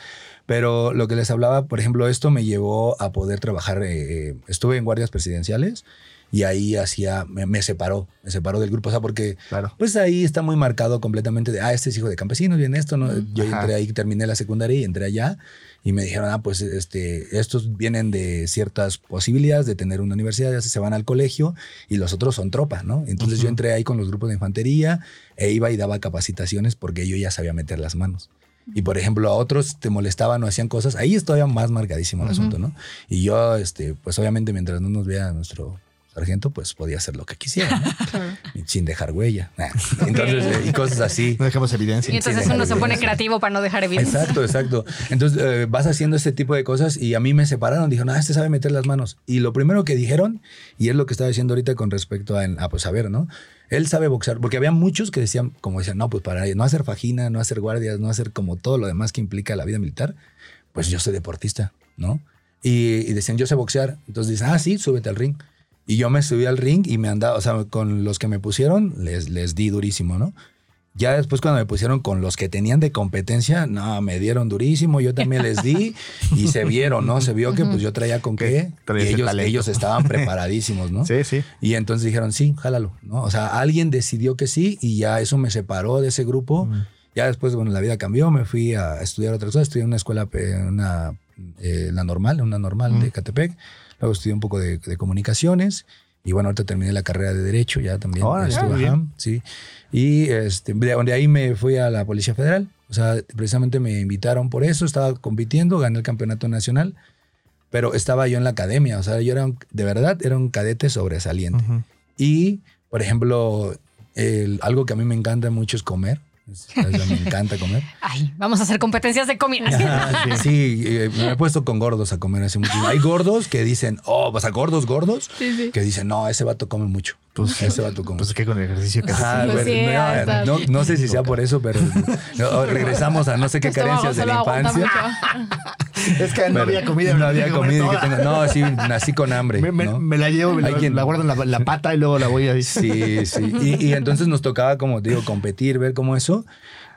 Speaker 2: Pero lo que les hablaba, por ejemplo, esto me llevó a poder trabajar. eh, eh, estuve en guardias presidenciales y ahí hacía, me, me separó, me separó del grupo. O sea, porque
Speaker 3: Claro.
Speaker 2: pues ahí está muy marcado completamente de, ah, este es hijo de campesinos, bien esto, ¿no? Yo
Speaker 3: Ajá.
Speaker 2: entré ahí, terminé la secundaria y entré allá y me dijeron, ah, pues este, estos vienen de ciertas posibilidades de tener una universidad, ya se van al colegio y los otros son tropa, ¿no? Entonces yo entré ahí con los grupos de infantería e iba y daba capacitaciones porque yo ya sabía meter las manos. Y por ejemplo, a otros te molestaban o hacían cosas, ahí es todavía más marcadísimo el asunto, ¿no? Y yo, este, pues obviamente mientras no nos vea nuestro sargento, pues podía hacer lo que quisiera, ¿no? Sin dejar huella. Entonces, eh, y cosas así.
Speaker 3: No dejemos evidencia.
Speaker 1: y entonces uno se pone creativo para no dejar evidencia.
Speaker 2: Exacto, exacto. Entonces eh, vas haciendo este tipo de cosas y a mí me separaron. Dijeron, ah, este sabe meter las manos. Y lo primero que dijeron, y es lo que estaba diciendo ahorita con respecto a, a, pues a ver, ¿no? Él sabe boxear, porque había muchos que decían, como decían, no, pues para no hacer fajina, no hacer guardias, no hacer como todo lo demás que implica la vida militar, pues yo soy deportista, ¿no? Y, y decían, yo sé boxear. Entonces dicen, ah, sí, súbete al ring. Y yo me subí al ring y me andaba, o sea, con los que me pusieron, les, les di durísimo, ¿no? Ya después cuando me pusieron con los que tenían de competencia, no, me dieron durísimo, yo también les di y se vieron, ¿no? Se vio que pues yo traía con qué y
Speaker 3: el
Speaker 2: ellos, ellos estaban preparadísimos, ¿no?
Speaker 3: Sí, sí.
Speaker 2: Y entonces dijeron, sí, jálalo, ¿no? O sea, alguien decidió que sí y ya eso me separó de ese grupo. Ya después, bueno, la vida cambió, me fui a estudiar otras cosas, estudié en una escuela, eh, una, eh, la normal, una normal de Catepec, luego estudié un poco de, de comunicaciones y bueno, ahorita terminé la carrera de Derecho ya también.
Speaker 3: Órale,
Speaker 2: estuve,
Speaker 3: muy
Speaker 2: ajá, sí. Y este, de donde ahí me fui a la Policía Federal, o sea, precisamente me invitaron por eso, estaba compitiendo, gané el campeonato nacional, pero estaba yo en la academia, o sea, yo era, un- de verdad, era un cadete sobresaliente.
Speaker 3: Ujú.
Speaker 2: Y, por ejemplo, el- algo que a mí me encanta mucho es comer. Es- me encanta comer.
Speaker 1: Ay, vamos a hacer competencias de comida.
Speaker 2: Ajá, sí, eh, me he puesto con gordos a comer hace mucho. Hay gordos que dicen, oh, vas a gordos, gordos, que dicen, no, ese vato come mucho.
Speaker 3: Pues,
Speaker 2: ese vato come
Speaker 3: Pues
Speaker 2: mucho.
Speaker 3: que con el ejercicio que
Speaker 2: Ajá,
Speaker 4: Pues sí,
Speaker 2: no, no, no sé si sea por eso, pero no, regresamos a no sé qué carencias de la infancia.
Speaker 3: Es que no había comida.
Speaker 2: No había comida. que tengo- no, sí, nací con hambre.
Speaker 3: Me, me-
Speaker 2: ¿no?
Speaker 3: me la llevo, me la,
Speaker 2: quien-
Speaker 3: la guardo en la, la pata y luego la voy a
Speaker 2: Sí, sí. Y, y entonces nos tocaba, como te digo, competir, ver cómo eso.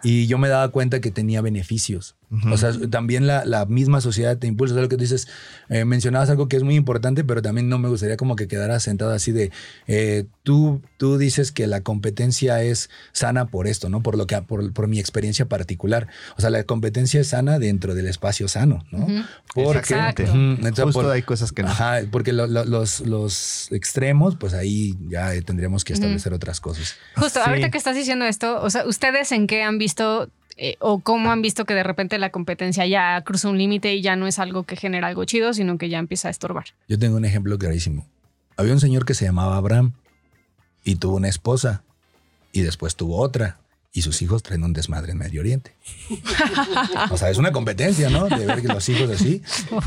Speaker 2: Y yo me daba cuenta que tenía beneficios. O sea, también la, la misma sociedad te impulsa. O sea, lo que tú dices, eh, mencionabas algo que es muy importante, pero también no me gustaría como que quedara sentado así de, eh, tú, tú dices que la competencia es sana por esto, ¿no? Por lo que, por, por mi experiencia particular. O sea, la competencia es sana dentro del espacio sano, ¿no? Porque,
Speaker 1: Exacto.
Speaker 2: Ujú, entonces,
Speaker 3: Justo
Speaker 2: por-
Speaker 3: hay cosas que no.
Speaker 2: Ajá, porque lo- lo- los, los extremos, pues ahí ya eh, tendríamos que establecer otras cosas.
Speaker 1: Justo,
Speaker 3: Sí.
Speaker 1: ahorita que estás diciendo esto, o sea, ¿ustedes en qué han visto eh, o cómo han visto que de repente la competencia ya cruza un límite y ya no es algo que genera algo chido, sino que ya empieza a estorbar?
Speaker 2: Yo tengo un ejemplo clarísimo. Había un señor que se llamaba Abraham y tuvo una esposa y después tuvo otra y sus hijos traen un desmadre en Medio Oriente. O sea, es una competencia, ¿no? De ver que los hijos así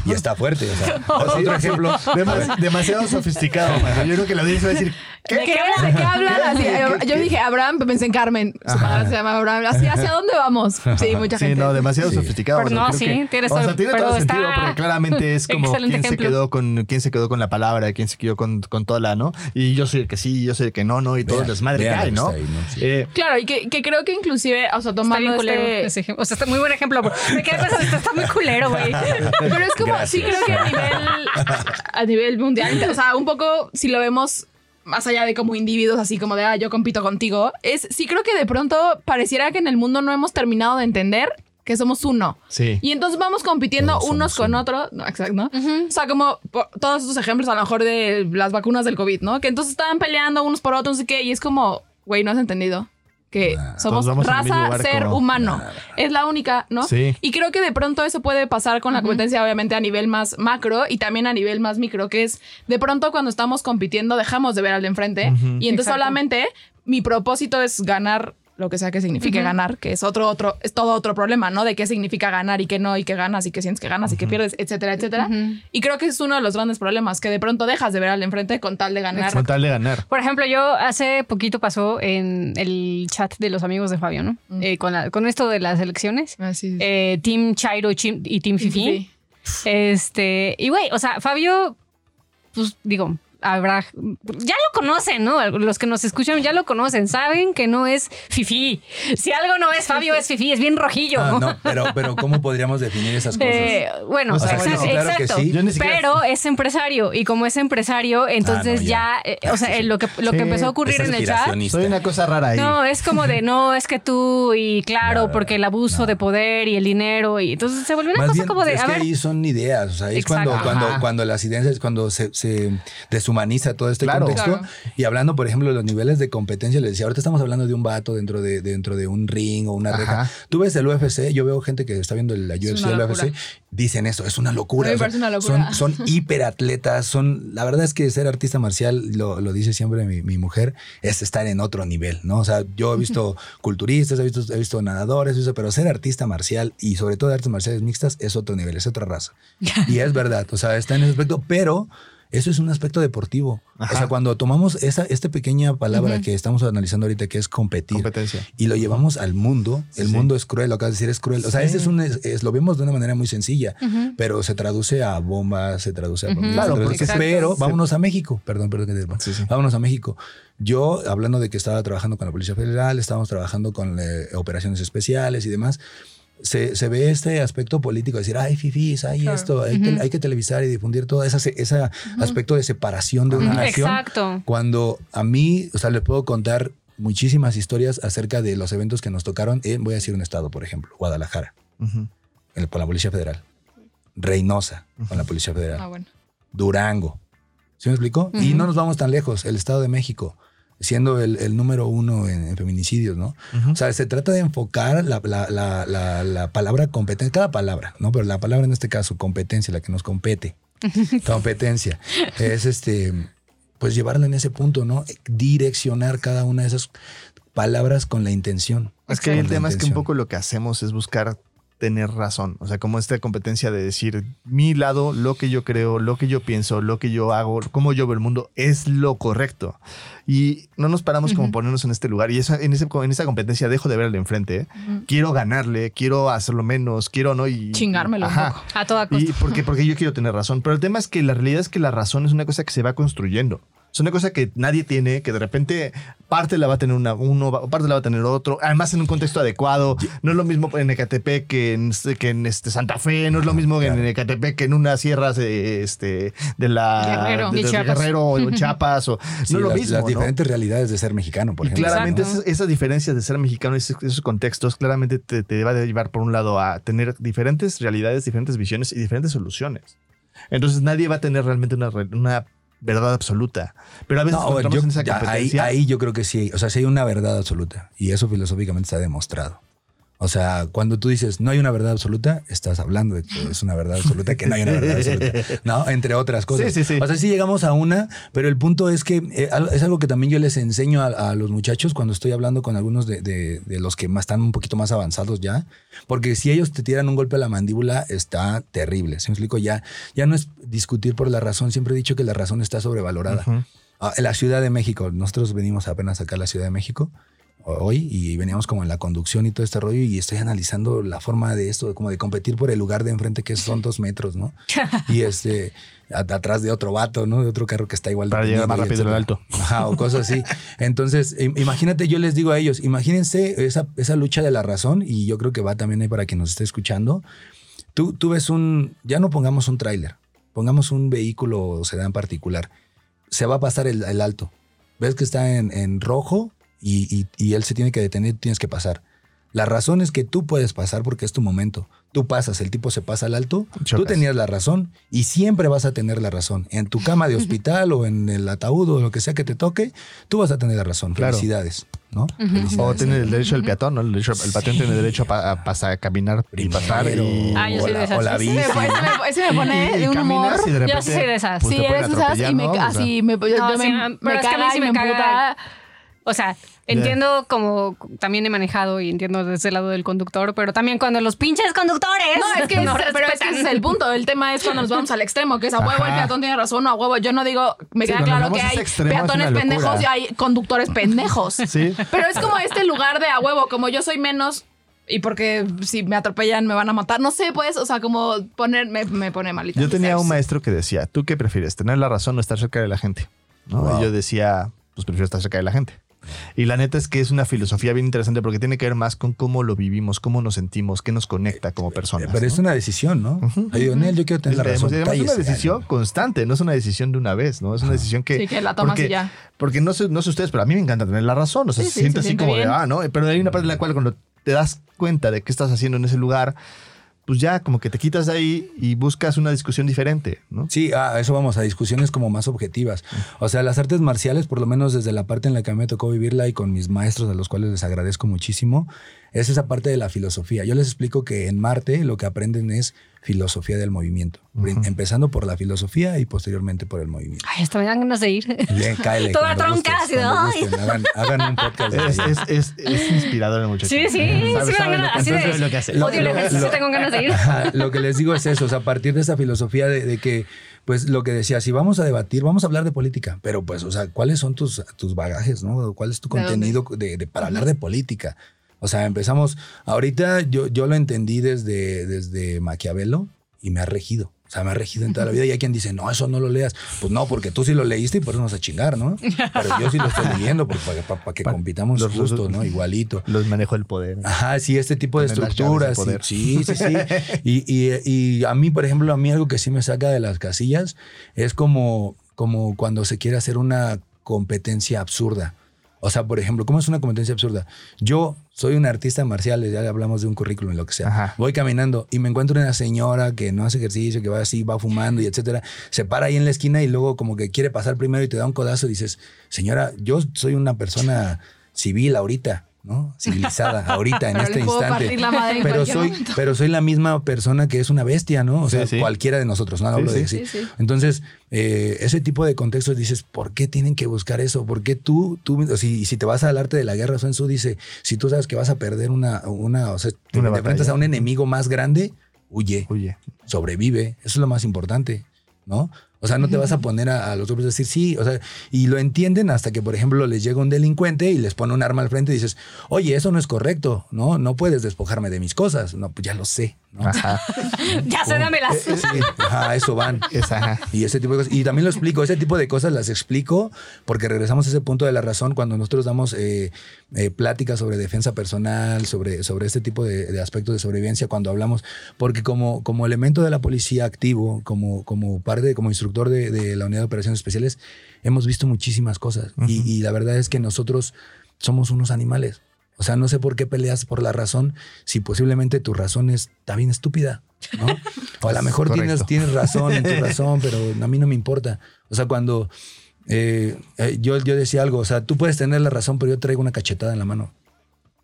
Speaker 2: y está fuerte. O sea, otro ejemplo.
Speaker 3: Demas- demasiado sofisticado, mano. Yo creo que la audiencia va a decir,
Speaker 4: ¿De qué, ¿De qué hablan? Así, yo dije Abraham, pensé en Carmen. Su madre se llama Abraham. Así, ¿hacia dónde vamos? Sí, mucha
Speaker 3: Sí,
Speaker 4: gente.
Speaker 3: no, demasiado
Speaker 2: Sí.
Speaker 3: sofisticado.
Speaker 1: Pero
Speaker 3: o sea,
Speaker 1: no, sí,
Speaker 3: que-
Speaker 1: tienes
Speaker 3: o sea, tiene
Speaker 1: pero
Speaker 3: todo
Speaker 1: está-
Speaker 3: sentido, porque claramente es como quién se, quedó con, quién se quedó con la palabra, quién se quedó con, con toda la, ¿no? Y yo soy el que sí, yo soy el que no, no, y todo el desmadre que hay, ¿no?
Speaker 2: está ahí, ¿no? Sí.
Speaker 3: Eh,
Speaker 4: Claro, y que, que creo que inclusive, o sea,
Speaker 1: Está
Speaker 4: tomando
Speaker 1: bien culero
Speaker 4: este-
Speaker 1: ese ejemplo. O sea, está muy buen ejemplo. Me quedé pensando, esto está muy culero, güey.
Speaker 4: Pero es como, sí
Speaker 2: Gracias.
Speaker 4: creo que a nivel, a nivel mundial, o sea, un poco si lo vemos más allá de como individuos, así como de, ah, yo compito contigo, es, sí creo que de pronto pareciera que en el mundo no hemos terminado de entender que somos uno.
Speaker 3: sí.
Speaker 4: Y entonces vamos compitiendo
Speaker 2: Todos
Speaker 4: unos con
Speaker 2: uno.
Speaker 4: otros. No, exacto, ¿no? O sea, como por- todos estos ejemplos a lo mejor de las vacunas del COVID, ¿no? Que entonces estaban peleando unos por otros, no sé qué, y es como, güey, no has entendido. Que somos raza, ser humano. Es la única, ¿no?
Speaker 3: Sí.
Speaker 4: Y creo que de pronto eso puede pasar con la competencia, obviamente, a nivel más macro y también a nivel más micro, que es de pronto cuando estamos compitiendo dejamos de ver al de enfrente y entonces
Speaker 1: Exacto.
Speaker 4: solamente mi propósito es ganar lo que sea que signifique ganar, que es otro, otro, es todo otro problema, ¿no? De qué significa ganar y qué no, y qué ganas y qué sientes que ganas y qué pierdes, etcétera, etcétera. Y creo que es uno de los grandes problemas, que de pronto dejas de ver al enfrente con tal de ganar.
Speaker 3: Con tal de ganar.
Speaker 1: Por ejemplo, yo hace poquito pasó en el chat de los amigos de Fabio, ¿no? Eh, con, la- con esto de las elecciones.
Speaker 4: Así es.
Speaker 1: Eh, Team Chairo chim- y Team Fifi. Este, y güey, o sea, Fabio, pues digo, habrá, ya lo conocen, ¿no? Los que nos escuchan ya lo conocen, saben que no es Fifi. Si algo no es Fabio, es Fifi, es bien rojillo.
Speaker 2: Ah, no, pero, pero ¿cómo podríamos definir esas cosas?
Speaker 1: Eh, bueno,
Speaker 3: O sea,
Speaker 1: exacto,
Speaker 3: bueno,
Speaker 2: claro que sí.
Speaker 3: Yo ni siquiera-
Speaker 1: pero es empresario y como es empresario, entonces
Speaker 2: Ah, no,
Speaker 1: ya,
Speaker 2: ya.
Speaker 1: eh, o sea, eh, lo que lo que empezó a ocurrir en el chat.
Speaker 3: Soy una cosa rara ahí.
Speaker 1: no, es como de no, es que tú y claro,
Speaker 2: No,
Speaker 1: porque el abuso
Speaker 2: no.
Speaker 1: de poder y el dinero y entonces se volvió una
Speaker 2: Más
Speaker 1: cosa
Speaker 2: bien,
Speaker 1: como de,
Speaker 2: es
Speaker 1: a
Speaker 2: que
Speaker 1: ver,
Speaker 2: ahí son ideas, o sea, es
Speaker 1: Exacto.
Speaker 2: cuando, cuando,
Speaker 3: Ajá.
Speaker 2: cuando las ideas, es cuando se, se deshumaniza todo este
Speaker 3: Claro.
Speaker 2: contexto.
Speaker 4: Claro.
Speaker 2: Y hablando, por ejemplo, de los niveles de competencia, les decía, ahorita estamos hablando de un vato dentro de, dentro de un ring o una
Speaker 3: Ajá.
Speaker 2: reja. Tú ves el UFC, yo veo gente que está viendo la
Speaker 4: Es
Speaker 2: UFC,
Speaker 4: una
Speaker 2: el. UFC, dicen eso, es una locura. O sea,
Speaker 4: parece una locura.
Speaker 2: Son, son hiperatletas, son, la verdad es que ser artista marcial, lo, lo dice siempre mi, mi mujer, es estar en otro nivel, ¿no? O sea, yo he visto culturistas, he visto, he visto nadadores, eso, pero ser artista marcial y sobre todo de artes marciales mixtas es otro nivel, es otra raza. Y es verdad, o sea, está en ese aspecto, pero eso es un aspecto deportivo.
Speaker 3: Ajá.
Speaker 2: O sea, cuando tomamos esa esta pequeña palabra que estamos analizando ahorita, que es competir,
Speaker 3: Competencia.
Speaker 2: y lo llevamos al mundo, el
Speaker 3: Sí.
Speaker 2: mundo es cruel, lo acabas de decir es cruel. O sea,
Speaker 3: Sí.
Speaker 2: ese es un, es- es- lo vemos de una manera muy sencilla, pero se traduce a bombas, se traduce a bombas,
Speaker 3: Claro, porque
Speaker 2: pero vámonos a México, perdón, perdón que te
Speaker 3: Sí, sí.
Speaker 2: vámonos a México. Yo, hablando de que estaba trabajando con la Policía Federal, estábamos trabajando con eh, operaciones especiales y demás, se, se ve este aspecto político, decir, ay, fifis, hay
Speaker 4: Claro.
Speaker 2: esto, hay, que, hay que televisar y difundir todo ese, ese aspecto de separación de una nación.
Speaker 1: Exacto.
Speaker 2: Cuando a mí, o sea, le puedo contar muchísimas historias acerca de los eventos que nos tocaron en, voy a decir un estado, por ejemplo, Guadalajara, con la Policía Federal, Reynosa, con la Policía Federal,
Speaker 4: Ah, bueno.
Speaker 2: Durango. ¿Sí me explico? Y no nos vamos tan lejos, el Estado de México, siendo el, el número uno en, en feminicidios, ¿no? O sea, se trata de enfocar la, la- la- la- la palabra competencia, cada palabra, ¿no? Pero la palabra en este caso, competencia, la que nos compete, competencia, es este, pues llevarla en ese punto, ¿no? Direccionar cada una de esas palabras con la intención.
Speaker 3: Es que el tema es que un poco lo que hacemos es buscar tener razón. O sea, como esta competencia de decir mi lado, lo que yo creo, lo que yo pienso, lo que yo hago, cómo yo veo el mundo, es lo correcto. Y no nos paramos como
Speaker 1: Ujú.
Speaker 3: ponernos en este lugar. Y eso, en, ese, en esa competencia dejo de ver al de enfrente. ¿eh? Quiero ganarle, quiero hacerlo menos, quiero no. Y,
Speaker 4: Chingármelo un
Speaker 3: Ajá.
Speaker 4: poco.
Speaker 1: A toda costa.
Speaker 3: Y porque, porque yo quiero tener razón. Pero el tema es que la realidad es que la razón es una cosa que se va construyendo. Es una cosa que nadie tiene, que de repente parte la va a tener una, uno, parte la va a tener otro. Además, en un contexto adecuado. No es lo mismo en Ecatepec que en, que en este Santa Fe. No es lo mismo en
Speaker 2: Claro.
Speaker 3: Ecatepec que en unas sierras de, este, de la
Speaker 4: Guerrero.
Speaker 3: de,
Speaker 1: De
Speaker 3: de
Speaker 1: Chiapas.
Speaker 3: Guerrero o en Chiapas. O,
Speaker 2: Sí,
Speaker 3: no es lo
Speaker 2: las,
Speaker 3: mismo.
Speaker 2: las
Speaker 3: ¿no?
Speaker 2: diferentes realidades de ser mexicano, por
Speaker 3: Y
Speaker 2: ejemplo.
Speaker 3: claramente esas, esas diferencias de ser mexicano, esos, esos contextos, claramente te, te va a llevar por un lado a tener diferentes realidades, diferentes visiones y diferentes soluciones. Entonces nadie va a tener realmente una, re- una verdad absoluta. Pero a veces
Speaker 2: No, yo-
Speaker 3: en esa
Speaker 2: ahí, ahí yo creo que sí, o sea, sí hay una verdad absoluta y eso filosóficamente está demostrado. O sea, cuando tú dices no hay una verdad absoluta, estás hablando de que es una verdad absoluta, que no hay una verdad absoluta, ¿no? Entre otras cosas.
Speaker 3: Sí, sí, sí.
Speaker 2: O sea, sí llegamos a una, pero el punto es que eh, es algo que también yo les enseño a, a los muchachos cuando estoy hablando con algunos de, de- de los que más están un poquito más avanzados ya, porque si ellos te tiran un golpe a la mandíbula, está terrible. ¿Se me explico? Ya, ya no es discutir por la razón, siempre he dicho que la razón está sobrevalorada. Ah, en la Ciudad de México, nosotros venimos apenas acá a la Ciudad de México hoy y veníamos como en la conducción y todo este rollo y estoy analizando la forma de esto, como de competir por el lugar de enfrente que son dos metros, ¿no? Y este, a- atrás de otro vato, ¿no? De otro carro que está igual.
Speaker 3: Para llegar más rápido al alto.
Speaker 2: Ajá, o cosas así. Entonces, im- imagínate, yo les digo a ellos, imagínense esa, esa lucha de la razón y yo creo que va también ahí para quien nos esté escuchando. Tú, tú ves un, ya no pongamos un tráiler, pongamos un vehículo o sedán particular. Se va a pasar el, el alto. Ves que está en, en rojo y, y- y él se tiene que detener, tienes que pasar. La razón es que tú puedes pasar porque es tu momento. Tú pasas, el tipo se pasa al alto, tú
Speaker 3: Chocas.
Speaker 2: tenías la razón y siempre vas a tener la razón. En tu cama de hospital o en el ataúd o lo que sea que te toque, tú vas a tener la razón.
Speaker 3: Claro.
Speaker 2: Felicidades, ¿no?
Speaker 1: Ujú.
Speaker 2: Felicidades.
Speaker 3: O tiene el derecho del peatón, ¿no? El, derecho, el patrón tiene derecho a, pa- a pasar, a caminar y pasar.
Speaker 2: Primero,
Speaker 3: Y,
Speaker 1: Ah, yo
Speaker 2: o
Speaker 1: soy
Speaker 2: la-
Speaker 1: de esas.
Speaker 2: o la
Speaker 1: Sí,
Speaker 4: Ese
Speaker 2: bici.
Speaker 4: me, ese me- ese me pone
Speaker 3: y
Speaker 4: de un humor.
Speaker 3: y de
Speaker 1: Yo
Speaker 3: repente,
Speaker 1: sí soy de esas.
Speaker 3: pues,
Speaker 4: sí, eres esas y me.
Speaker 3: O
Speaker 4: así me, yo- yo
Speaker 1: No,
Speaker 4: me,
Speaker 1: sí,
Speaker 4: me
Speaker 1: pero es que a mí sí
Speaker 4: y
Speaker 1: me
Speaker 4: me
Speaker 1: caga. O sea, entiendo como también he manejado y entiendo desde el lado del conductor, pero también cuando los pinches conductores.
Speaker 4: No, es que,
Speaker 1: no
Speaker 4: es- pero es que
Speaker 1: respetan.
Speaker 4: ese es el punto. El tema es cuando nos vamos al extremo, que es a huevo el peatón tiene razón o a huevo. Yo no digo, me
Speaker 3: Sí,
Speaker 4: queda claro que hay peatones pendejos y hay conductores pendejos.
Speaker 3: Sí.
Speaker 4: Pero es como este lugar de a huevo, como yo soy menos y porque si me atropellan me van a matar. No sé, pues, o sea, como poner, me, me pone malita.
Speaker 3: Yo tenía un maestro que decía, ¿tú qué prefieres? ¿Tener la razón o estar cerca de la gente? ¿No?
Speaker 2: Wow.
Speaker 3: Y yo decía, pues prefiero estar cerca de la gente. Y la neta es que es una filosofía bien interesante porque tiene que ver más con cómo lo vivimos, cómo nos sentimos, qué nos conecta como personas.
Speaker 2: Pero es una decisión, ¿no?
Speaker 3: Ujú.
Speaker 2: Yo digo, Nel, yo quiero tener la razón.
Speaker 3: además es una decisión constante, no es una decisión de una vez, ¿no? Es una decisión que...
Speaker 4: Sí, que la tomas
Speaker 3: porque,
Speaker 4: y ya.
Speaker 3: Porque no sé, no sé ustedes, pero a mí me encanta tener la razón. O sea,
Speaker 4: Sí,
Speaker 3: se
Speaker 4: sí,
Speaker 3: siente
Speaker 4: se
Speaker 3: así
Speaker 4: siente
Speaker 3: como de, ah, ¿no? Pero hay una parte en la cual cuando te das cuenta de qué estás haciendo en ese lugar, pues ya como que te quitas ahí y buscas una discusión diferente, ¿no?
Speaker 2: Sí, a eso vamos, a discusiones como más objetivas. O sea, las artes marciales, por lo menos desde la parte en la que a mí me tocó vivirla y con mis maestros, a los cuales les agradezco muchísimo, es esa parte de la filosofía. Yo les explico que en Marte lo que aprenden es filosofía del movimiento, empezando por la filosofía y posteriormente por el movimiento.
Speaker 1: Ay, hasta me dan ganas de ir.
Speaker 2: Bien, cáele.
Speaker 1: Toda tronca,
Speaker 2: hagan, hagan un podcast.
Speaker 3: Es, es, es, es inspirador el muchacho.
Speaker 1: Sí, sí, sí me
Speaker 3: Sabe-
Speaker 1: dan ganas.
Speaker 3: entonces sabe lo que hace.
Speaker 2: Lo-
Speaker 1: odio el
Speaker 2: lo-
Speaker 1: ejercicio,
Speaker 2: lo-
Speaker 1: tengo ganas de ir.
Speaker 2: Lo que les digo es eso, o sea, a partir de esa filosofía de, de que, pues lo que decía, si vamos a debatir, vamos a hablar de política, pero pues, o sea, ¿cuáles son tus, tus bagajes, no? ¿Cuál es tu contenido de, de- para hablar de política? O sea, empezamos, ahorita yo, yo lo entendí desde, desde Maquiavelo y me ha regido. O sea, me ha regido en toda la vida. Y hay quien dice, no, eso no lo leas. Pues no, porque tú sí lo leíste y por eso nos a chingar, ¿no? Pero yo sí lo estoy leyendo porque, para, para- para que
Speaker 3: Pa-
Speaker 2: compitamos
Speaker 3: los- los-
Speaker 2: justo, ¿no? Igualito.
Speaker 3: Los manejo el poder.
Speaker 2: Ajá, sí, este tipo de estructuras.
Speaker 3: del
Speaker 2: Sí, sí, sí. Y, y- y a mí, por ejemplo, a mí algo que sí me saca de las casillas es como, como cuando se quiere hacer una competencia absurda. O sea, por ejemplo, ¿cómo es una competencia absurda? Yo soy un artista marcial, ya hablamos de un currículum y lo que sea.
Speaker 3: Ajá.
Speaker 2: Voy caminando y me encuentro una señora que no hace ejercicio, que va así, va fumando y etcétera. Se para ahí en la esquina y luego como que quiere pasar primero y te da un codazo y dices, señora, yo soy una persona civil ahorita, ¿no? Civilizada, ahorita, en
Speaker 4: Pero
Speaker 2: este instante. Pero soy,
Speaker 4: momento.
Speaker 2: pero soy la misma persona que es una bestia, ¿no? O sea,
Speaker 3: sí.
Speaker 2: cualquiera de nosotros, no
Speaker 3: Sí,
Speaker 2: hablo de
Speaker 3: sí.
Speaker 2: sí.
Speaker 4: Sí, sí.
Speaker 2: Entonces, eh, ese tipo de contextos dices, ¿por qué tienen que buscar eso? ¿Por qué tú, tú si, si te vas al arte de la guerra, Sun Tzu dice, si tú sabes que vas a perder una, una o sea, te,
Speaker 3: Una
Speaker 2: te enfrentas a un enemigo más grande, huye,
Speaker 3: Oye,
Speaker 2: sobrevive. Eso es lo más importante, ¿no? O sea, no te vas a poner a, a los otros a decir sí, o sea, y lo entienden hasta que, por ejemplo, les llega un delincuente y les pone un arma al frente y dices, oye, eso no es correcto, ¿no? No puedes despojarme de mis cosas. No, pues ya lo sé, ¿no?
Speaker 3: ajá.
Speaker 1: ya sé, dámelas.
Speaker 2: Sí, ajá, eso van.
Speaker 3: Es ajá.
Speaker 2: Y ese tipo de cosas. Y también lo explico, ese tipo de cosas las explico porque regresamos a ese punto de la razón cuando nosotros damos eh, eh, pláticas sobre defensa personal, sobre, sobre este tipo de, de aspectos de sobrevivencia, cuando hablamos, porque como, como elemento de la policía activo, como, como parte, como instructor de, de la unidad de operaciones especiales, hemos visto muchísimas cosas. y, y la verdad es que nosotros somos unos animales. O sea, no sé por qué peleas por la razón si posiblemente tu razón es- está bien estúpida, ¿no? O a lo mejor tienes razón en tu razón, pero a mí no me importa. O sea, cuando eh, eh, yo, yo decía algo, o sea, tú puedes tener la razón, pero yo traigo una cachetada en la mano,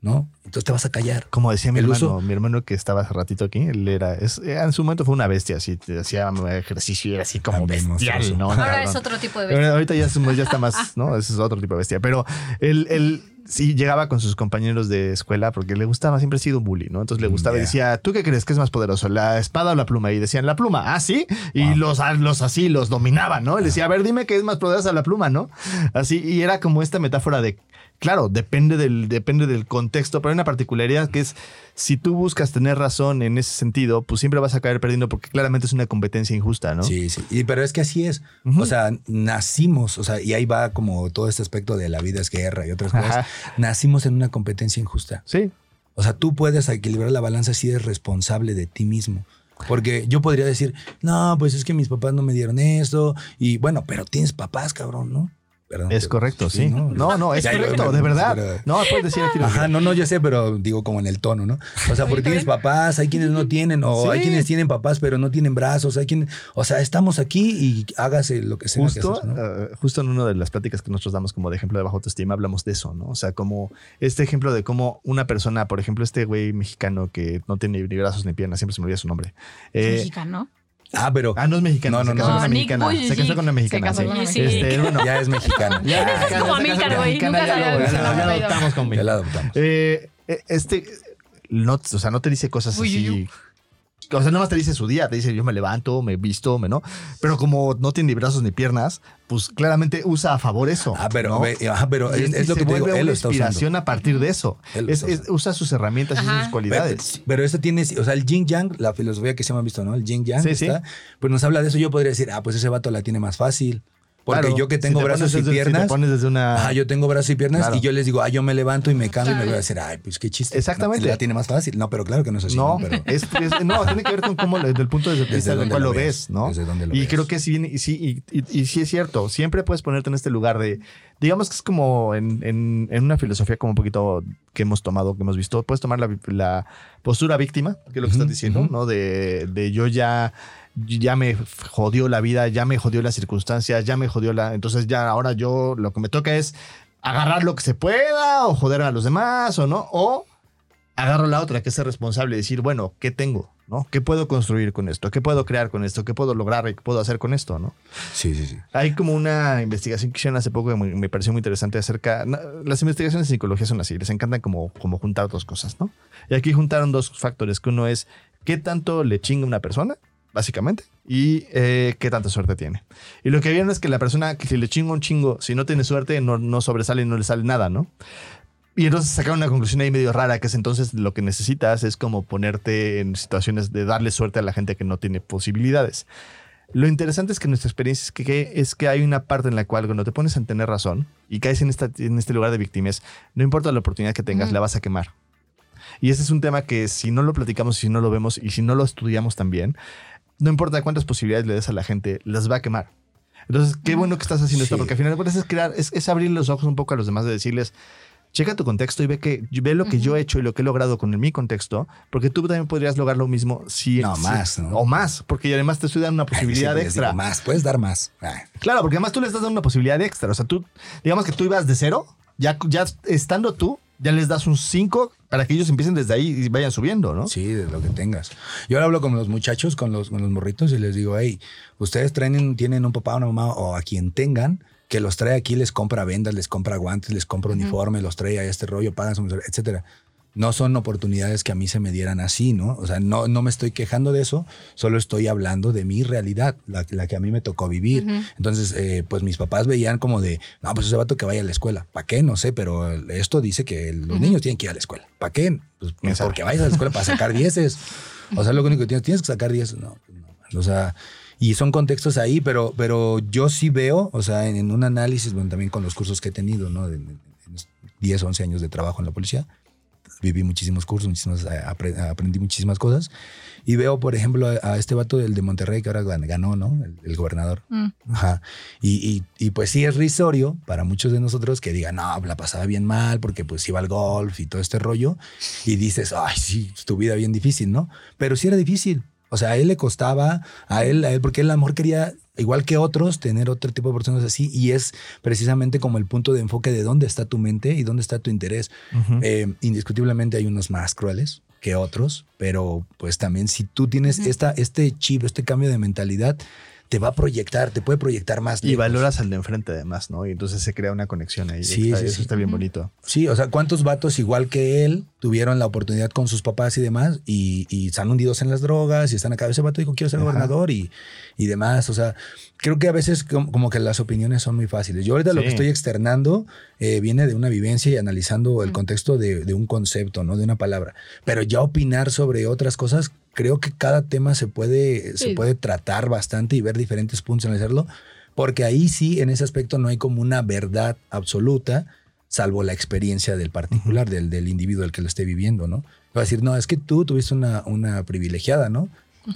Speaker 2: ¿no? Entonces te vas a callar.
Speaker 3: Como decía mi
Speaker 2: El
Speaker 3: hermano,
Speaker 2: uso-
Speaker 3: mi hermano que estaba hace ratito aquí, él era, es- en su momento fue una bestia, así, te hacía ejercicio y era así como bestial.
Speaker 1: Ahora
Speaker 3: Cabrón.
Speaker 1: es otro tipo de
Speaker 3: Pero
Speaker 1: bestia.
Speaker 3: ahorita ya, es- ya está más, ¿no? Ese es otro tipo de bestia. Pero él, él sí llegaba con sus compañeros de escuela porque le gustaba, siempre ha sido un bully, ¿no? Entonces le gustaba y decía, ¿tú qué crees que es más poderoso, la espada o la pluma? Y decían, la pluma, ah, sí. Y los, los así, los dominaban, ¿no? Él decía, a ver, dime qué es más poderosa la pluma, ¿no? Así, y era como esta metáfora de, claro, depende del, depende del contexto, pero una particularidad que es, si tú buscas tener razón en ese sentido, pues siempre vas a caer perdiendo porque claramente es una competencia injusta, ¿no?
Speaker 2: Sí, sí. Y, pero es que así es. O sea, nacimos, o sea, y ahí va como todo este aspecto de la vida es guerra y otras cosas.
Speaker 3: Ajá.
Speaker 2: Nacimos en una competencia injusta.
Speaker 3: Sí.
Speaker 2: O sea, tú puedes equilibrar la balanza si eres responsable de ti mismo. Porque yo podría decir, no, pues es que mis papás no me dieron esto. Y bueno, pero tienes papás, cabrón, ¿no? Perdón,
Speaker 3: Es correcto, sí. No, no, es
Speaker 2: Ya,
Speaker 3: correcto,
Speaker 2: yo-
Speaker 3: de verdad.
Speaker 2: pero-
Speaker 3: No, puedes decir aquí.
Speaker 2: Ajá, no, no, yo sé, pero digo como en el tono, ¿no? O sea, porque tienes papás, hay quienes no tienen, o
Speaker 3: Sí.
Speaker 2: hay quienes tienen papás, pero no tienen brazos, hay quienes, o sea, estamos aquí y hágase lo que sea.
Speaker 3: Justo,
Speaker 2: que hacer, ¿no?
Speaker 3: eh, justo en una de las pláticas que nosotros damos como de ejemplo de bajo autoestima, hablamos de eso, ¿no? O sea, como este ejemplo de cómo una persona, por ejemplo, este güey mexicano que no tiene ni brazos ni piernas, siempre se me olvida su nombre. Eh,
Speaker 4: Mexicano.
Speaker 2: Ah, pero
Speaker 3: Ah, no es mexicana.
Speaker 2: No, no,
Speaker 3: se casó
Speaker 2: no.
Speaker 3: con una
Speaker 4: Nick
Speaker 3: mexicana. Se casó con una
Speaker 4: se
Speaker 3: mexicana.
Speaker 4: casó
Speaker 3: sí.
Speaker 4: con una
Speaker 1: Sí.
Speaker 3: Este, bueno,
Speaker 2: ya es mexicana.
Speaker 3: ya es mexicana,
Speaker 1: como
Speaker 3: se casó con
Speaker 1: Amílcar, güey.
Speaker 3: ya
Speaker 1: sabía
Speaker 3: lo-
Speaker 1: que se
Speaker 3: ya lo- ya lo
Speaker 1: llamaba
Speaker 3: adoptamos con
Speaker 2: Ya la adoptamos.
Speaker 3: Eh, eh, este, no, o sea, no te dice cosas
Speaker 1: Uy,
Speaker 3: así. O sea, nomás te dice su día, te dice yo me levanto, me visto, me no. Pero como no tiene ni brazos ni piernas, pues claramente usa a favor eso.
Speaker 2: Ah, pero,
Speaker 3: ¿no?
Speaker 2: ve- ajá, pero
Speaker 3: Y-
Speaker 2: es, lo que te digo, él está
Speaker 3: inspiración a partir de eso. Es- usa sus herramientas y sus cualidades.
Speaker 2: Pero, pero esto tiene, o sea, el yin yang, la filosofía que se me ha visto, ¿no? El yin yang,
Speaker 3: Sí, sí.
Speaker 2: está, pues nos habla de eso. Yo podría decir, ah, pues ese vato la tiene más fácil. Porque
Speaker 3: Claro,
Speaker 2: yo que
Speaker 3: si
Speaker 2: tengo
Speaker 3: te
Speaker 2: brazos
Speaker 3: pones
Speaker 2: y
Speaker 3: desde- si te
Speaker 2: piernas,
Speaker 3: pones desde una.
Speaker 2: ajá, yo tengo brazos y piernas
Speaker 3: Claro.
Speaker 2: y yo les digo, ah, yo me levanto y me cambio y me voy a decir, ay, pues qué chiste.
Speaker 3: Exactamente.
Speaker 2: No, la tiene más fácil. No, pero claro que no es así.
Speaker 3: No,
Speaker 2: Pero
Speaker 3: es, es- no, tiene que ver con cómo, desde el punto de vista
Speaker 2: Desde
Speaker 3: del cual
Speaker 2: lo
Speaker 3: ves,
Speaker 2: ves,
Speaker 3: ¿no?
Speaker 2: desde dónde lo
Speaker 3: y
Speaker 2: ves.
Speaker 3: creo que sí, y sí, y, y- y sí es cierto. Siempre puedes ponerte en este lugar de, digamos que es como en, en- en una filosofía como un poquito que hemos tomado, que hemos visto. Puedes tomar la, la postura víctima, que es lo que estás diciendo. ¿no? De, de yo ya, ya me jodió la vida, ya me jodió las circunstancias, ya me jodió la. Entonces ya ahora yo lo que me toca es agarrar lo que se pueda o joder a los demás o no. O agarro la otra, que es ser responsable y decir, bueno, ¿qué tengo? ¿No? ¿Qué puedo construir con esto? ¿Qué puedo crear con esto? ¿Qué puedo lograr y qué puedo hacer con esto? ¿no?
Speaker 2: Sí, sí, sí.
Speaker 3: Hay como una investigación que hicieron hace poco que me, pareció muy interesante acerca. Las investigaciones de psicología son así, les encantan como, como juntar dos cosas, ¿no? Y aquí juntaron dos factores, que uno es qué tanto le chinga una persona, básicamente, y eh, qué tanta suerte tiene. Y lo que vieron es que la persona que si le chinga un chingo, si no tiene suerte, no, no sobresale y no le sale nada, ¿no? Y entonces sacaron una conclusión ahí medio rara, que es entonces lo que necesitas es como ponerte en situaciones de darle suerte a la gente que no tiene posibilidades. Lo interesante es que nuestra experiencia es que, que- es que hay una parte en la cual cuando te pones a tener razón y caes en, esta, en este lugar de víctimas, no importa la oportunidad que tengas, la vas a quemar. Y ese es un tema que si no lo platicamos, si no lo vemos y si no lo estudiamos también, no importa cuántas posibilidades le des a la gente, las va a quemar. Entonces, qué bueno que estás haciendo esto, porque al final de cuentas es crear, es, es abrir los ojos un poco a los demás de decirles, checa tu contexto y ve que ve lo que yo he hecho y lo que he logrado con mi contexto, porque tú también podrías lograr lo mismo si
Speaker 2: No,
Speaker 3: si-
Speaker 2: más, ¿no?
Speaker 3: o más, porque además te estoy dando una posibilidad
Speaker 2: digo,
Speaker 3: extra.
Speaker 2: más, puedes dar más. Ay,
Speaker 3: Claro, porque además tú le estás dando una posibilidad extra. O sea, tú, digamos que tú ibas de cero, ya, ya estando tú, ya les das un 5 para que ellos empiecen desde ahí y vayan subiendo, ¿no?
Speaker 2: Sí, de lo que tengas. Yo ahora hablo con los muchachos, con los, con los morritos y les digo, hey, ustedes traen, tienen un papá, una mamá o a quien tengan que los trae aquí, les compra vendas, les compra guantes, les compra uniforme, los trae a este rollo, pagan su etcétera. No son oportunidades que a mí se me dieran así, ¿no? O sea, no, no me estoy quejando de eso, solo estoy hablando de mi realidad, la, la que a mí me tocó vivir. Entonces, eh, pues mis papás veían como de, no, pues ese vato que vaya a la escuela. ¿Para qué? No sé, pero esto dice que los niños tienen que ir a la escuela. ¿Para qué? Pues
Speaker 3: Exacto.
Speaker 2: porque vayas a la escuela para sacar dieces. O sea, lo único que tienes, tienes que sacar dieces. No, pues no. O sea, y son contextos ahí, pero, pero yo sí veo, o sea, en, en un análisis, bueno, también con los cursos que he tenido, ¿no? De, de- de los 10, 11 años de trabajo en la policía, viví muchísimos cursos, muchísimas, eh, apre- aprendí muchísimas cosas. Y veo, por ejemplo, a, a este vato del de Monterrey que ahora gan- ganó, ¿no? El, el gobernador.
Speaker 4: Mm.
Speaker 2: Ajá. Y, y, y pues sí es risorio para muchos de nosotros que digan, no, la pasaba bien mal porque pues iba al golf y todo este rollo. Y dices, ay, sí, tu vida bien difícil, ¿no? Pero sí era difícil. O sea, a él le costaba, a él, a él, porque él a lo mejor quería, igual que otros, tener otro tipo de personas así. Y es precisamente como el punto de enfoque de dónde está tu mente y dónde está tu interés. Eh, indiscutiblemente hay unos más crueles que otros, pero pues también si tú tienes esta, este chip, este cambio de mentalidad, te va a proyectar, te puede proyectar más.
Speaker 3: Y
Speaker 2: lejos.
Speaker 3: valoras al de enfrente además, ¿no? Y entonces se crea una conexión ahí.
Speaker 2: Sí,
Speaker 3: Está-
Speaker 2: sí,
Speaker 3: eso
Speaker 2: sí.
Speaker 3: está bien bonito.
Speaker 2: Sí, o sea, ¿cuántos vatos igual que él tuvieron la oportunidad con sus papás y demás y, y están hundidos en las drogas y están acá? Ese vato dijo, quiero ser
Speaker 3: Ajá.
Speaker 2: gobernador y, y demás. O sea, creo que a veces com- como, que las opiniones son muy fáciles. Yo ahorita lo que estoy externando eh, viene de una vivencia y analizando el contexto de, de un concepto, no de una palabra. Pero ya opinar sobre otras cosas, creo que cada tema se puede, se puede tratar bastante y ver diferentes puntos, analizarlo. Porque ahí sí, en ese aspecto, no hay como una verdad absoluta, salvo la experiencia del particular, del, del individuo el que lo esté viviendo, ¿no? Va a decir, no, es que tú tuviste una, una privilegiada, ¿no?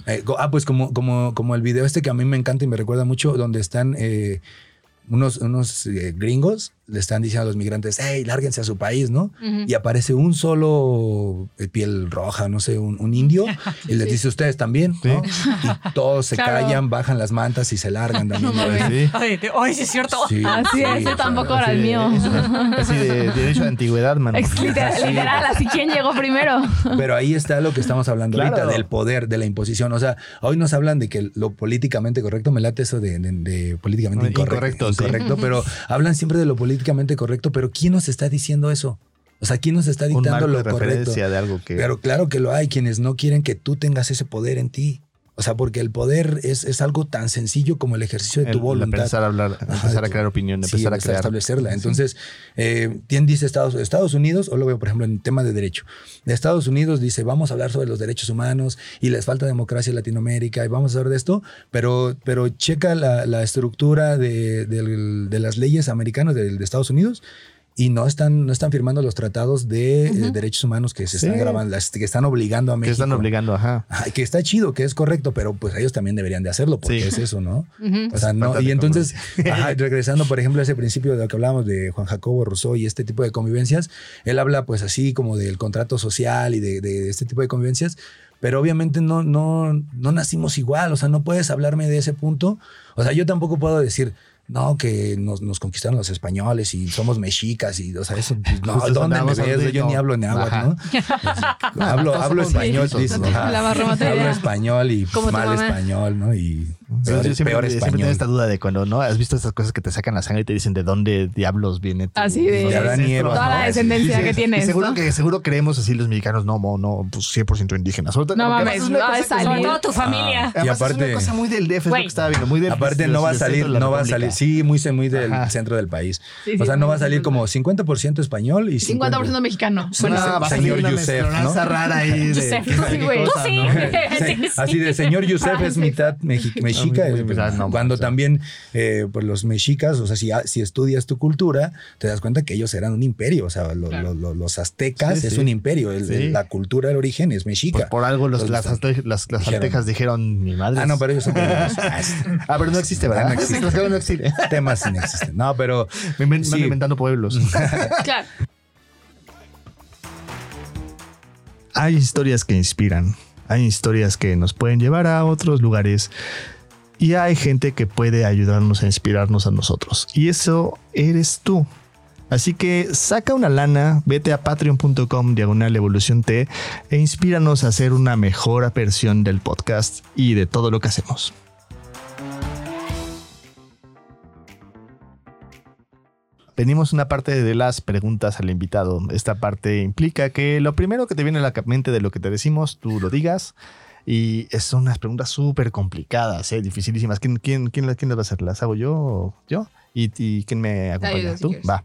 Speaker 2: Eh, ah, pues como, como, como el video este que a mí me encanta y me recuerda mucho, donde están eh, unos, unos eh, gringos le están diciendo a los migrantes, hey, lárguense a su país, ¿no? Y aparece un solo de piel roja, no sé, un, un indio, y les dice ustedes también, ¿no? Y todos se
Speaker 1: Claro.
Speaker 2: callan, bajan las mantas y se largan también. ¿no?
Speaker 3: Sí.
Speaker 1: Ay, ay, sí es cierto.
Speaker 2: Sí,
Speaker 4: Así
Speaker 2: sí,
Speaker 4: es,
Speaker 2: o
Speaker 4: ese
Speaker 2: sea,
Speaker 4: tampoco era el
Speaker 3: de-
Speaker 4: mío.
Speaker 3: Así de derecho de antigüedad, mano.
Speaker 4: Literal, literal, así quién llegó primero.
Speaker 2: Pero ahí está lo que estamos hablando
Speaker 3: Claro.
Speaker 2: ahorita, del poder, de la imposición. O sea, hoy nos hablan de que lo políticamente correcto, me late eso de, de- de políticamente incorrecto.
Speaker 3: incorrecto, sí.
Speaker 2: incorrecto, pero hablan siempre de lo políticamente correcto, pero ¿quién nos está diciendo eso? O sea, ¿quién nos está
Speaker 3: Un
Speaker 2: dictando
Speaker 3: marco de
Speaker 2: lo correcto?
Speaker 3: referencia de algo que...
Speaker 2: Pero claro que lo hay, quienes no quieren que tú tengas ese poder en ti. O sea, porque el poder es, es algo tan sencillo como el ejercicio de
Speaker 3: el-
Speaker 2: tu voluntad.
Speaker 3: empezar a hablar, empezar a crear opinión,
Speaker 2: Sí,
Speaker 3: empezar a crear.
Speaker 2: establecerla. Entonces, eh, ¿quién dice Estados, Estados Unidos? O lo veo, por ejemplo, en tema de derecho. De Estados Unidos dice, vamos a hablar sobre los derechos humanos y les falta democracia en Latinoamérica y vamos a hablar de esto, pero, pero checa la, la estructura de, del- de las leyes americanas de, de Estados Unidos. Y no están, no están firmando los tratados de eh, derechos humanos que se
Speaker 3: Sí.
Speaker 2: están grabando, que están obligando a
Speaker 3: que
Speaker 2: México.
Speaker 3: están obligando, ajá.
Speaker 2: Que está chido, que es correcto, pero pues ellos también deberían de hacerlo porque
Speaker 3: Sí.
Speaker 2: es eso, ¿no? O sea, no, y entonces, ajá, regresando, por ejemplo, a ese principio de lo que hablábamos de Juan Jacobo Rousseau y este tipo de convivencias, él habla pues así como del contrato social y de, de este tipo de convivencias, pero obviamente no, no, no nacimos igual, o sea, no puedes hablarme de ese punto. O sea, yo tampoco puedo decir, no, que nos, nos conquistaron los españoles y somos mexicas y, o sea, eso, pues, no,
Speaker 3: Justo
Speaker 2: ¿dónde me ves? Yo ni hablo náhuatl,
Speaker 3: Ajá.
Speaker 2: ¿no? hablo hablo español, dices,
Speaker 4: remota
Speaker 2: Hablo español y mal
Speaker 1: mamá.
Speaker 2: español, ¿no? Y
Speaker 3: Pero
Speaker 2: peor,
Speaker 3: yo siempre,
Speaker 2: peor
Speaker 3: siempre
Speaker 2: español.
Speaker 3: tengo esta duda de cuando no has visto estas cosas que te sacan la sangre y te dicen de dónde diablos viene tu-
Speaker 4: Así de-
Speaker 2: De Adán y Eva,
Speaker 4: Toda la descendencia
Speaker 3: Sí,
Speaker 4: que tienes.
Speaker 3: Seguro
Speaker 4: ¿no?
Speaker 3: que seguro creemos así los mexicanos, no, no, pues 100% indígenas.
Speaker 4: No mames, no, es
Speaker 3: que-
Speaker 4: salir.
Speaker 1: Sobre todo tu familia.
Speaker 2: Ah, Y
Speaker 3: además es
Speaker 2: aparte-
Speaker 3: una cosa muy del DF, es lo
Speaker 1: Güey.
Speaker 3: que estaba viendo, muy del
Speaker 2: Aparte no va a salir, no va a salir, sí, muy, muy del
Speaker 3: Ajá.
Speaker 2: centro del país.
Speaker 4: Sí, sí,
Speaker 2: o sea, no va a salir como 50% español y
Speaker 4: 50% mexicano.
Speaker 2: Bueno,
Speaker 3: va a salir
Speaker 2: señor Yusef, ¿no?
Speaker 3: rara ahí de
Speaker 1: Yusef.
Speaker 4: Sí, güey.
Speaker 1: Tú sí.
Speaker 2: sí. Así de señor Yusef es mitad mexi- mexica,
Speaker 3: muy
Speaker 2: eh,
Speaker 3: no,
Speaker 2: cuando
Speaker 3: o sea.
Speaker 2: también eh, pues los mexicas, o sea, si, si estudias tu cultura, te das cuenta que ellos eran un imperio, o sea, lo- lo- lo- los aztecas
Speaker 3: Sí,
Speaker 2: es
Speaker 3: sí.
Speaker 2: un imperio, el-
Speaker 3: Sí.
Speaker 2: el- la cultura del origen es mexica.
Speaker 3: Pues por algo los, las, alte- las, las
Speaker 2: dijeron.
Speaker 3: aztecas dijeron mi madre.
Speaker 2: Ah, no, pero ellos son. Ah,
Speaker 3: pero no existe, ¿verdad?
Speaker 2: Ah, no existe.
Speaker 3: Los no existe.
Speaker 2: temas inexistentes. No, pero
Speaker 3: Me
Speaker 2: Sí.
Speaker 3: van inventando pueblos.
Speaker 4: Claro.
Speaker 3: Hay historias que inspiran, hay historias que nos pueden llevar a otros lugares y hay gente que puede ayudarnos a inspirarnos a nosotros. Y eso eres tú. Así que saca una lana, vete a patreon.com diagonal evolución T e inspíranos a hacer una mejor versión del podcast y de todo lo que hacemos. Venimos a una parte de las preguntas al invitado. Esta parte implica que lo primero que te viene a la mente de lo que te decimos, tú lo digas. Y son unas preguntas súper complicadas, ¿eh? dificilísimas. ¿Quién, quién, quién, las- quién las va a hacer? ¿Las hago yo o yo? ¿Y, y quién me acompaña?
Speaker 4: si
Speaker 3: ¿Tú? Va.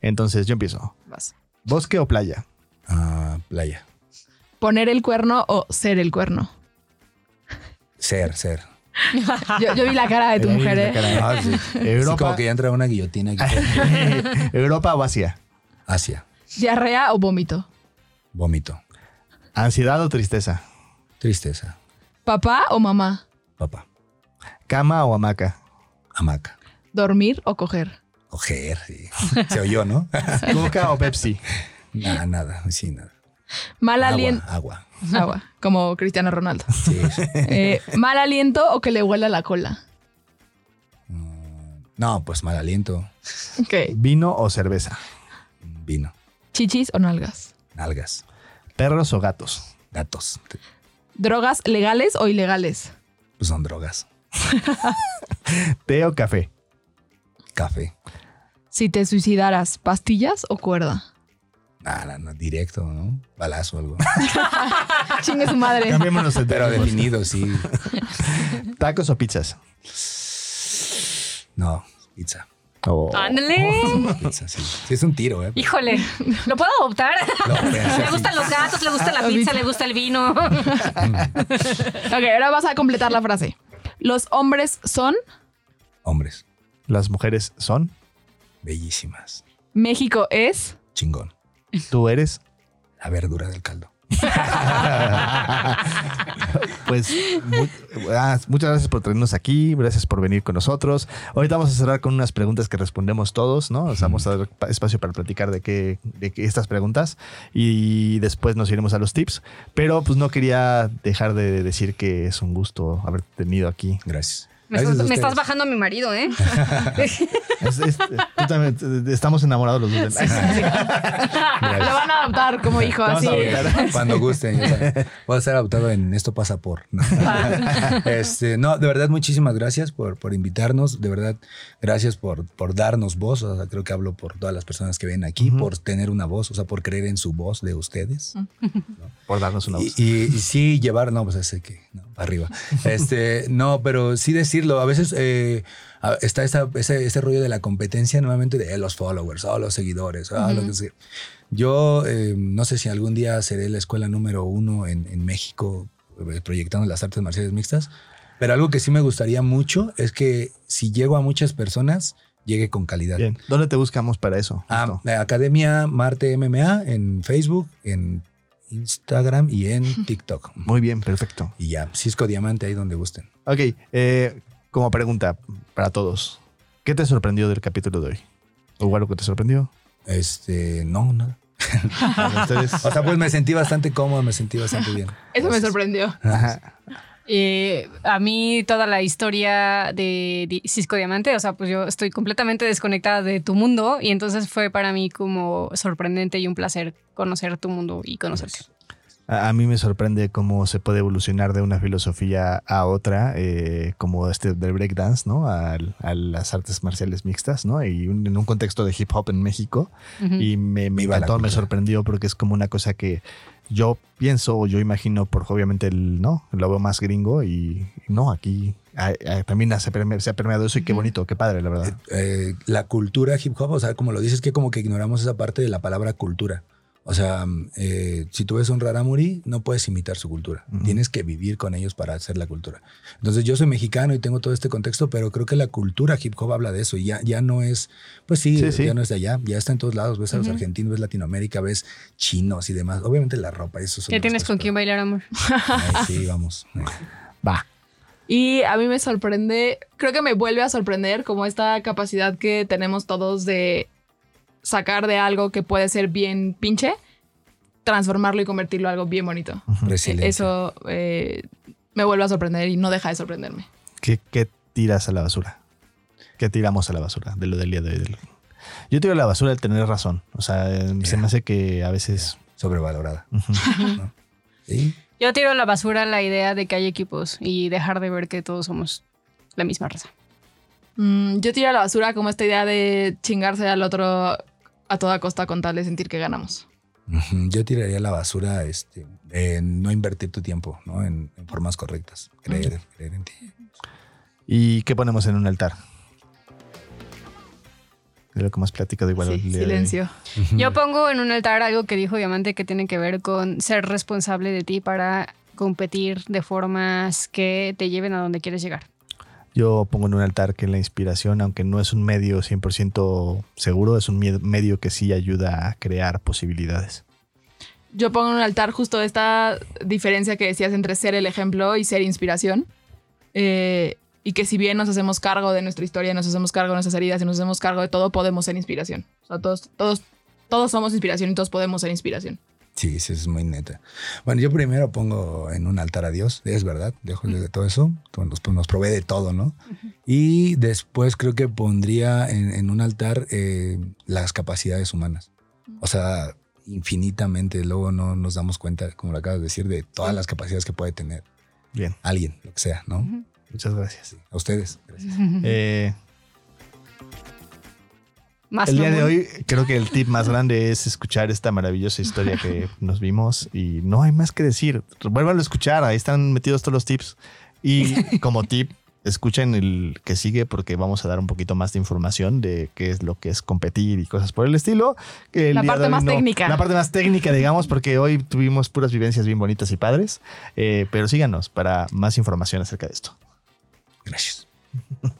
Speaker 3: Entonces yo empiezo.
Speaker 4: Vas.
Speaker 3: ¿Bosque o playa?
Speaker 2: ah, playa.
Speaker 4: Poner el cuerno o ser el cuerno.
Speaker 2: Ser, ser.
Speaker 4: Yo, yo vi la cara de tu mujer, ¿eh?
Speaker 3: cara
Speaker 2: Ah, sí. Sí,
Speaker 3: Europa,
Speaker 2: como que ya entra una guillotina aquí.
Speaker 3: Europa o Asia.
Speaker 2: Asia.
Speaker 4: Diarrea o vómito.
Speaker 2: Vómito.
Speaker 3: Ansiedad o tristeza.
Speaker 2: Tristeza.
Speaker 4: Papá o mamá.
Speaker 2: Papá.
Speaker 3: Cama o hamaca.
Speaker 2: Hamaca.
Speaker 4: Dormir o coger.
Speaker 2: Coger, sí. Se oyó, ¿no?
Speaker 3: Coca o Pepsi.
Speaker 2: nada, nada. Sí, nada.
Speaker 4: Mal aliento.
Speaker 2: agua.
Speaker 4: Agua, como Cristiano Ronaldo.
Speaker 2: Sí.
Speaker 4: Eh, mal aliento o que le huela la cola.
Speaker 2: No, pues mal aliento.
Speaker 4: Ok.
Speaker 3: Vino o cerveza.
Speaker 2: Vino.
Speaker 4: Chichis o nalgas.
Speaker 2: Nalgas.
Speaker 3: Perros o gatos.
Speaker 2: Gatos.
Speaker 4: Drogas legales o ilegales.
Speaker 2: Pues son drogas.
Speaker 3: Té o café.
Speaker 2: Café.
Speaker 4: Si te suicidaras, pastillas o cuerda.
Speaker 2: Nada, no, directo, ¿no? Balazo o algo.
Speaker 4: Chingue su madre.
Speaker 3: Cambiémonos de
Speaker 2: Pero definido, sí.
Speaker 3: Tacos o pizzas.
Speaker 2: No, pizza.
Speaker 3: Oh.
Speaker 1: Ándale.
Speaker 2: Pizza, sí. Sí, es un tiro, ¿eh?
Speaker 1: Híjole, ¿lo puedo adoptar? Le gustan los gatos, le gusta la pizza, le gusta el vino.
Speaker 4: Ok, ahora vas a completar la frase. Los hombres son,
Speaker 2: Hombres.
Speaker 3: Las mujeres son.
Speaker 2: Bellísimas.
Speaker 4: México es,
Speaker 2: Chingón.
Speaker 3: Tú eres.
Speaker 2: La verdura del caldo.
Speaker 3: pues ah, muchas gracias por tenernos aquí, gracias por venir con nosotros. Ahorita vamos a cerrar con unas preguntas que respondemos todos, ¿no? O vamos a dar pa- espacio para platicar de qué, de estas preguntas y después nos iremos a los tips. Pero pues no quería dejar de decir que es un gusto haberte tenido aquí.
Speaker 2: Gracias.
Speaker 1: Me,
Speaker 2: Gracias
Speaker 1: estás, me bajando a mi marido, ¿eh?
Speaker 3: Es- es- tú también, estamos enamorados los dos.
Speaker 4: Lo van a adoptar como hijo, así.
Speaker 2: Cuando gusten. Voy a ser adoptado en Esto pasa por. No. Este, no, de verdad, muchísimas gracias por, por invitarnos. De verdad, gracias por, por darnos voz. O sea, creo que hablo por todas las personas que ven aquí, por tener una voz, o sea, por creer en su voz de ustedes.
Speaker 3: Por darnos una voz.
Speaker 2: y- y sí llevar, no, pues ese que, no, arriba. Este, no, pero sí decirlo. A veces eh, está esa- ese, ese rollo de la competencia nuevamente de eh, los followers, o los seguidores, ah, lo que sea. Yo eh, no sé si algún día seré la escuela número uno en, en México eh, proyectando las artes marciales mixtas, pero algo que sí me gustaría mucho es que si llego a muchas personas, llegue con calidad.
Speaker 3: Bien. ¿Dónde te buscamos para eso?
Speaker 2: Ah, la Academia Marte MMA en Facebook, en Instagram y en TikTok.
Speaker 3: Muy bien, perfecto.
Speaker 2: Y ya, Cisco Diamante ahí donde gusten.
Speaker 3: Ok, eh, como pregunta para todos, ¿qué te sorprendió del capítulo de hoy? ¿Hubo algo que te sorprendió?
Speaker 2: Este, no, nada. O sea, pues me sentí bastante cómodo, me sentí bastante bien.
Speaker 4: Eso me sorprendió.
Speaker 3: Ajá.
Speaker 1: Eh, a mí toda la historia de Cisco Diamante, o sea, pues yo estoy completamente desconectada de tu mundo y entonces fue para mí como sorprendente y un placer conocer tu mundo y conocerte.
Speaker 3: A, mí me sorprende cómo se puede evolucionar de una filosofía a otra, eh, como este del breakdance, ¿no? Al- A, las artes marciales mixtas, ¿no? Y un- en un contexto de hip hop en México. Y me, me encantó, me sorprendió porque es como una cosa que yo pienso o yo imagino por obviamente el, ¿no? Lo veo más gringo y no, aquí también se, perme- se ha permeado eso y qué bonito, qué padre, la verdad.
Speaker 2: Eh, la cultura hip hop, o sea, como lo dices, que como que ignoramos esa parte de la palabra cultura. O sea, eh, si tú ves un Raramuri, no puedes imitar su cultura. Tienes que vivir con ellos para hacer la cultura. Entonces, yo soy mexicano y tengo todo este contexto, pero creo que la cultura hip hop habla de eso. Y ya, ya no es, pues sí,
Speaker 3: Sí, sí.
Speaker 2: ya no es de allá, ya está en todos lados. Ves a los argentinos, ves Latinoamérica, ves chinos y demás. Obviamente la ropa, eso son
Speaker 1: ¿Qué tienes
Speaker 2: cosas,
Speaker 1: con quién bailar, amor?
Speaker 2: Ay, sí, vamos.
Speaker 3: Va.
Speaker 4: Y a mí me sorprende, creo que me vuelve a sorprender como esta capacidad que tenemos todos de sacar de algo que puede ser bien pinche, transformarlo y convertirlo en algo bien bonito.
Speaker 2: Resiliencia.
Speaker 4: Eso eh, me vuelve a sorprender y no deja de sorprenderme.
Speaker 3: ¿Qué, qué tiras a la basura? ¿Qué tiramos a la basura de lo del día de hoy? Del- Yo tiro a la basura el tener razón. O sea, eh, se me hace que a veces...
Speaker 2: Sobrevalorada.
Speaker 3: Ujú.
Speaker 2: ¿no? Sí.
Speaker 1: Yo tiro a la basura la idea de que hay equipos y dejar de ver que todos somos la misma raza.
Speaker 4: Mm, yo tiro a la basura como esta idea de chingarse al otro a toda costa con tal de sentir que ganamos.
Speaker 2: Yo tiraría la basura este, en no invertir tu tiempo ¿no? en, en formas correctas. Creer, creer en ti.
Speaker 3: ¿Y qué ponemos en un altar? De lo que más platicado igual.
Speaker 4: Sí,
Speaker 3: de
Speaker 4: silencio.
Speaker 1: Yo pongo en un altar algo que dijo Diamante que tiene que ver con ser responsable de ti para competir de formas que te lleven a donde quieres llegar.
Speaker 3: Yo pongo en un altar que la inspiración, aunque no es un medio 100% seguro, es un medio que sí ayuda a crear posibilidades.
Speaker 4: Yo pongo en un altar justo esta diferencia que decías entre ser el ejemplo y ser inspiración. Eh, y que si bien nos hacemos cargo de nuestra historia, nos hacemos cargo de nuestras heridas y nos hacemos cargo de todo, podemos ser inspiración. Todos, todos, todos somos inspiración y todos podemos ser inspiración.
Speaker 2: Sí, sí, es muy neta. Bueno, yo primero pongo en un altar a Dios, es verdad, dejo de todo eso, nos, nos provee de todo, ¿no? Y después creo que pondría en, en un altar eh, las capacidades humanas. O sea, infinitamente, luego no nos damos cuenta, como lo acabas de decir, de todas las capacidades que puede tener
Speaker 3: Bien,
Speaker 2: alguien, lo que sea, ¿no?
Speaker 3: muchas gracias.
Speaker 2: Sí, a ustedes. Gracias.
Speaker 3: Eh,
Speaker 1: Más
Speaker 3: el día de hoy creo que el tip más grande es escuchar esta maravillosa historia que nos vimos y no hay más que decir. Vuélvanlo a escuchar, ahí están metidos todos los tips. Y como tip, escuchen el que sigue porque vamos a dar un poquito más de información de qué es lo que es competir y cosas por el estilo. el
Speaker 4: La parte más técnica.
Speaker 3: La parte más técnica, digamos, porque hoy tuvimos puras vivencias bien bonitas y padres. Eh, pero síganos para más información acerca de esto.
Speaker 2: Gracias.